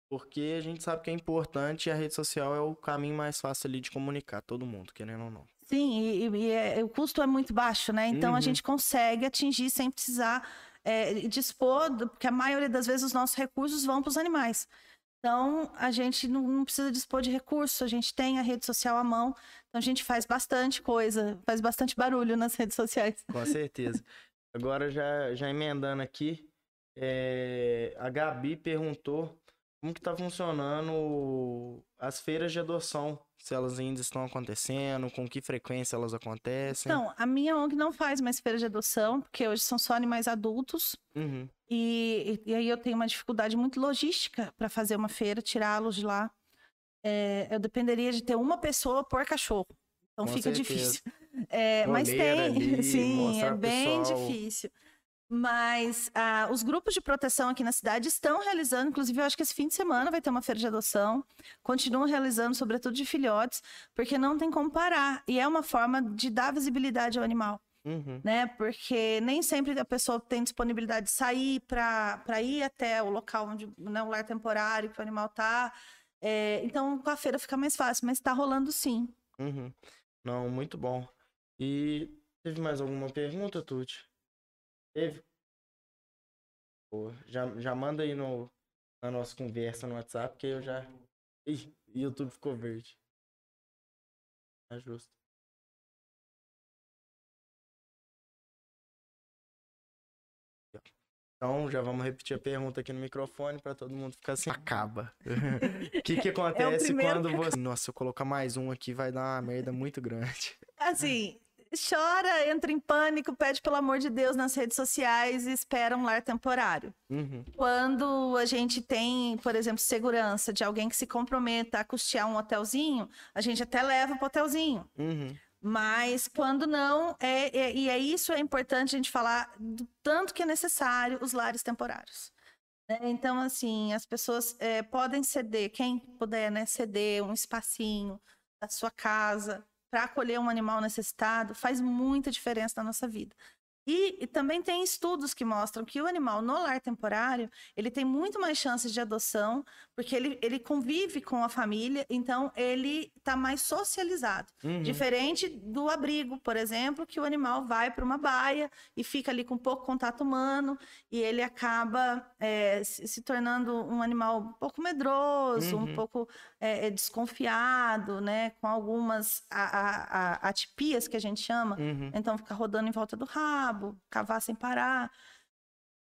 porque a gente sabe que é importante e a rede social é o caminho mais fácil ali de comunicar todo mundo, querendo ou não. Sim, e, e é, o custo é muito baixo, né? Então uhum. a gente consegue atingir sem precisar é, dispor, porque a maioria das vezes os nossos recursos vão para os animais. Então a gente não, precisa dispor de recursos, a gente tem a rede social à mão, então a gente faz bastante coisa, faz bastante barulho nas redes sociais. Com certeza. Agora já, já emendando aqui, é, a Gabi perguntou como que tá funcionando as feiras de adoção? Se elas ainda estão acontecendo, com que frequência elas acontecem? Então, a minha ONG não faz mais feira de adoção, porque hoje são só animais adultos. Uhum. E, e, aí eu tenho uma dificuldade muito logística para fazer uma feira, tirá-los de lá. É, eu dependeria de ter uma pessoa por cachorro. Então com fica certeza. difícil. É, mas tem, ali, sim, é bem pessoal. difícil. Mas ah, os grupos de proteção aqui na cidade estão realizando, inclusive eu acho que esse fim de semana vai ter uma feira de adoção, continuam realizando, sobretudo de filhotes, porque não tem como parar. E é uma forma de dar visibilidade ao animal. Uhum. Né? Porque nem sempre a pessoa tem disponibilidade de sair para ir até o local onde né, o lar temporário que o animal está. É, então, com a feira fica mais fácil, mas está rolando sim. Uhum. Não, muito bom. E teve mais alguma pergunta, Tuti? Teve? Pô, já, já manda aí no, na nossa conversa no WhatsApp, que eu já. Ih, YouTube ficou verde. Tá justo. Então, já vamos repetir a pergunta aqui no microfone para todo mundo ficar assim. Acaba. O que, que é acontece é quando você. Nossa, se eu colocar mais um aqui, vai dar uma merda muito grande. Assim, chora, entra em pânico, pede pelo amor de Deus nas redes sociais e espera um lar temporário. Uhum. Quando a gente tem, por exemplo, segurança de alguém que se comprometa a custear um hotelzinho, a gente até leva para o hotelzinho. Uhum. Mas quando não, é, é, e é isso é importante a gente falar do tanto que é necessário os lares temporários. Né? Então, assim, as pessoas é, podem ceder, quem puder, né, ceder um espacinho da sua casa para acolher um animal necessitado, faz muita diferença na nossa vida. E, e, também tem estudos que mostram que o animal no lar temporário, ele tem muito mais chances de adoção, porque ele, ele convive com a família, então ele está mais socializado. Uhum. Diferente do abrigo, por exemplo, que o animal vai para uma baia e fica ali com pouco contato humano, e ele acaba é, se, se, tornando um animal um pouco medroso, uhum. um pouco é, é, desconfiado, né? Com algumas a, a, a, atipias que a gente chama. Uhum. Então fica rodando em volta do rabo cabo, cavar sem parar.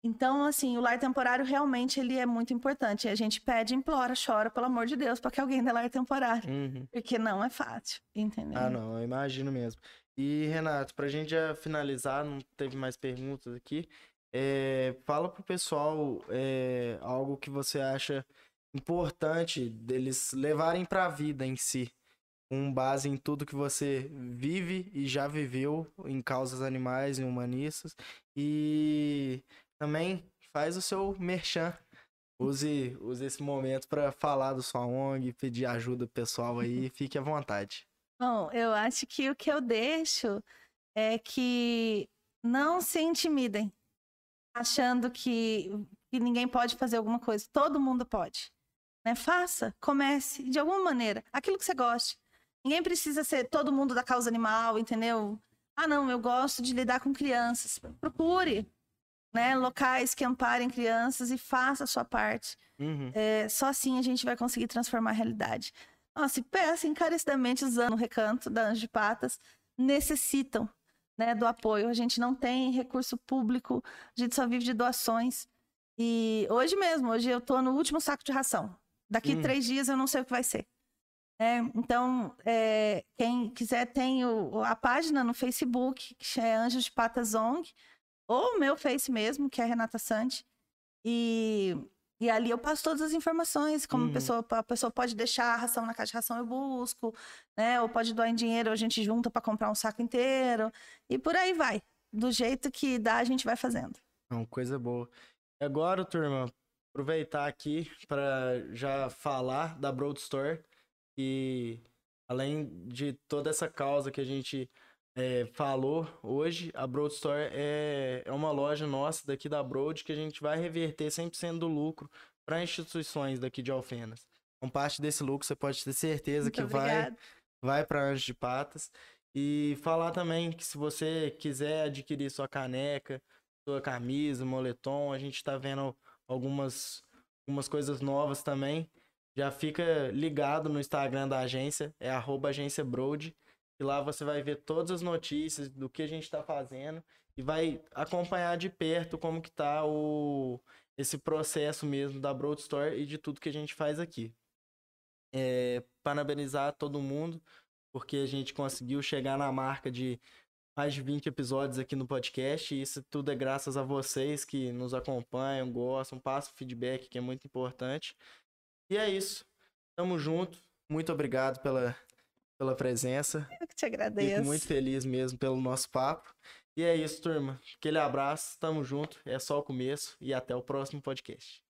Então, assim, o lar temporário realmente ele é muito importante. A gente pede, implora, chora, pelo amor de Deus, para que alguém dê lar temporário. Uhum. Porque não é fácil, entendeu? Ah, não, eu imagino mesmo. E, Renato, pra gente já finalizar, não teve mais perguntas aqui. É, fala pro pessoal é, algo que você acha importante deles levarem para a vida em si com base em tudo que você vive e já viveu em causas animais e humanistas. E também faz o seu merchan. Use, use esse momento para falar do sua ONG, pedir ajuda pessoal aí, fique à vontade. Bom, eu acho que o que eu deixo é que não se intimidem, achando que, que ninguém pode fazer alguma coisa. Todo mundo pode. Né? Faça, comece, de alguma maneira, aquilo que você goste. Ninguém precisa ser todo mundo da causa animal, entendeu? Ah, não, eu gosto de lidar com crianças. Procure né, locais que amparem crianças e faça a sua parte. Uhum. É, só assim a gente vai conseguir transformar a realidade. Nossa, e peça encarecidamente usando o recanto da Anjo de Patas, necessitam né, do apoio. A gente não tem recurso público, a gente só vive de doações. E hoje mesmo, hoje eu estou no último saco de ração. Daqui uhum. três dias eu não sei o que vai ser. É, então, é, quem quiser tem o, a página no Facebook, que é Anjos de Patas ONG, ou o meu Face mesmo, que é Renata Sante. E, e ali eu passo todas as informações, como uhum. a, pessoa, a pessoa pode deixar a ração na caixa de ração, eu busco, né? Ou pode doar em dinheiro, a gente junta para comprar um saco inteiro. E por aí vai. Do jeito que dá, a gente vai fazendo. Uma coisa boa. Agora, turma, aproveitar aqui para já falar da Broad Store que além de toda essa causa que a gente é, falou hoje, a Broad Store é, é uma loja nossa daqui da Broad que a gente vai reverter 100% do lucro para instituições daqui de Alfenas. Com parte desse lucro, você pode ter certeza Muito que vai, vai para Anjos de Patas. E falar também que se você quiser adquirir sua caneca, sua camisa, moletom, a gente está vendo algumas, algumas coisas novas também já fica ligado no Instagram da agência, é arroba agência Broad, e lá você vai ver todas as notícias do que a gente está fazendo e vai acompanhar de perto como que tá o, esse processo mesmo da Broad Store e de tudo que a gente faz aqui. É, parabenizar todo mundo, porque a gente conseguiu chegar na marca de mais de 20 episódios aqui no podcast, e isso tudo é graças a vocês que nos acompanham, gostam, passam feedback, que é muito importante. E é isso. Tamo junto. Muito obrigado pela, pela presença. Eu que te agradeço. Fico muito feliz mesmo pelo nosso papo. E é isso, turma. Aquele abraço, tamo junto. É só o começo e até o próximo podcast.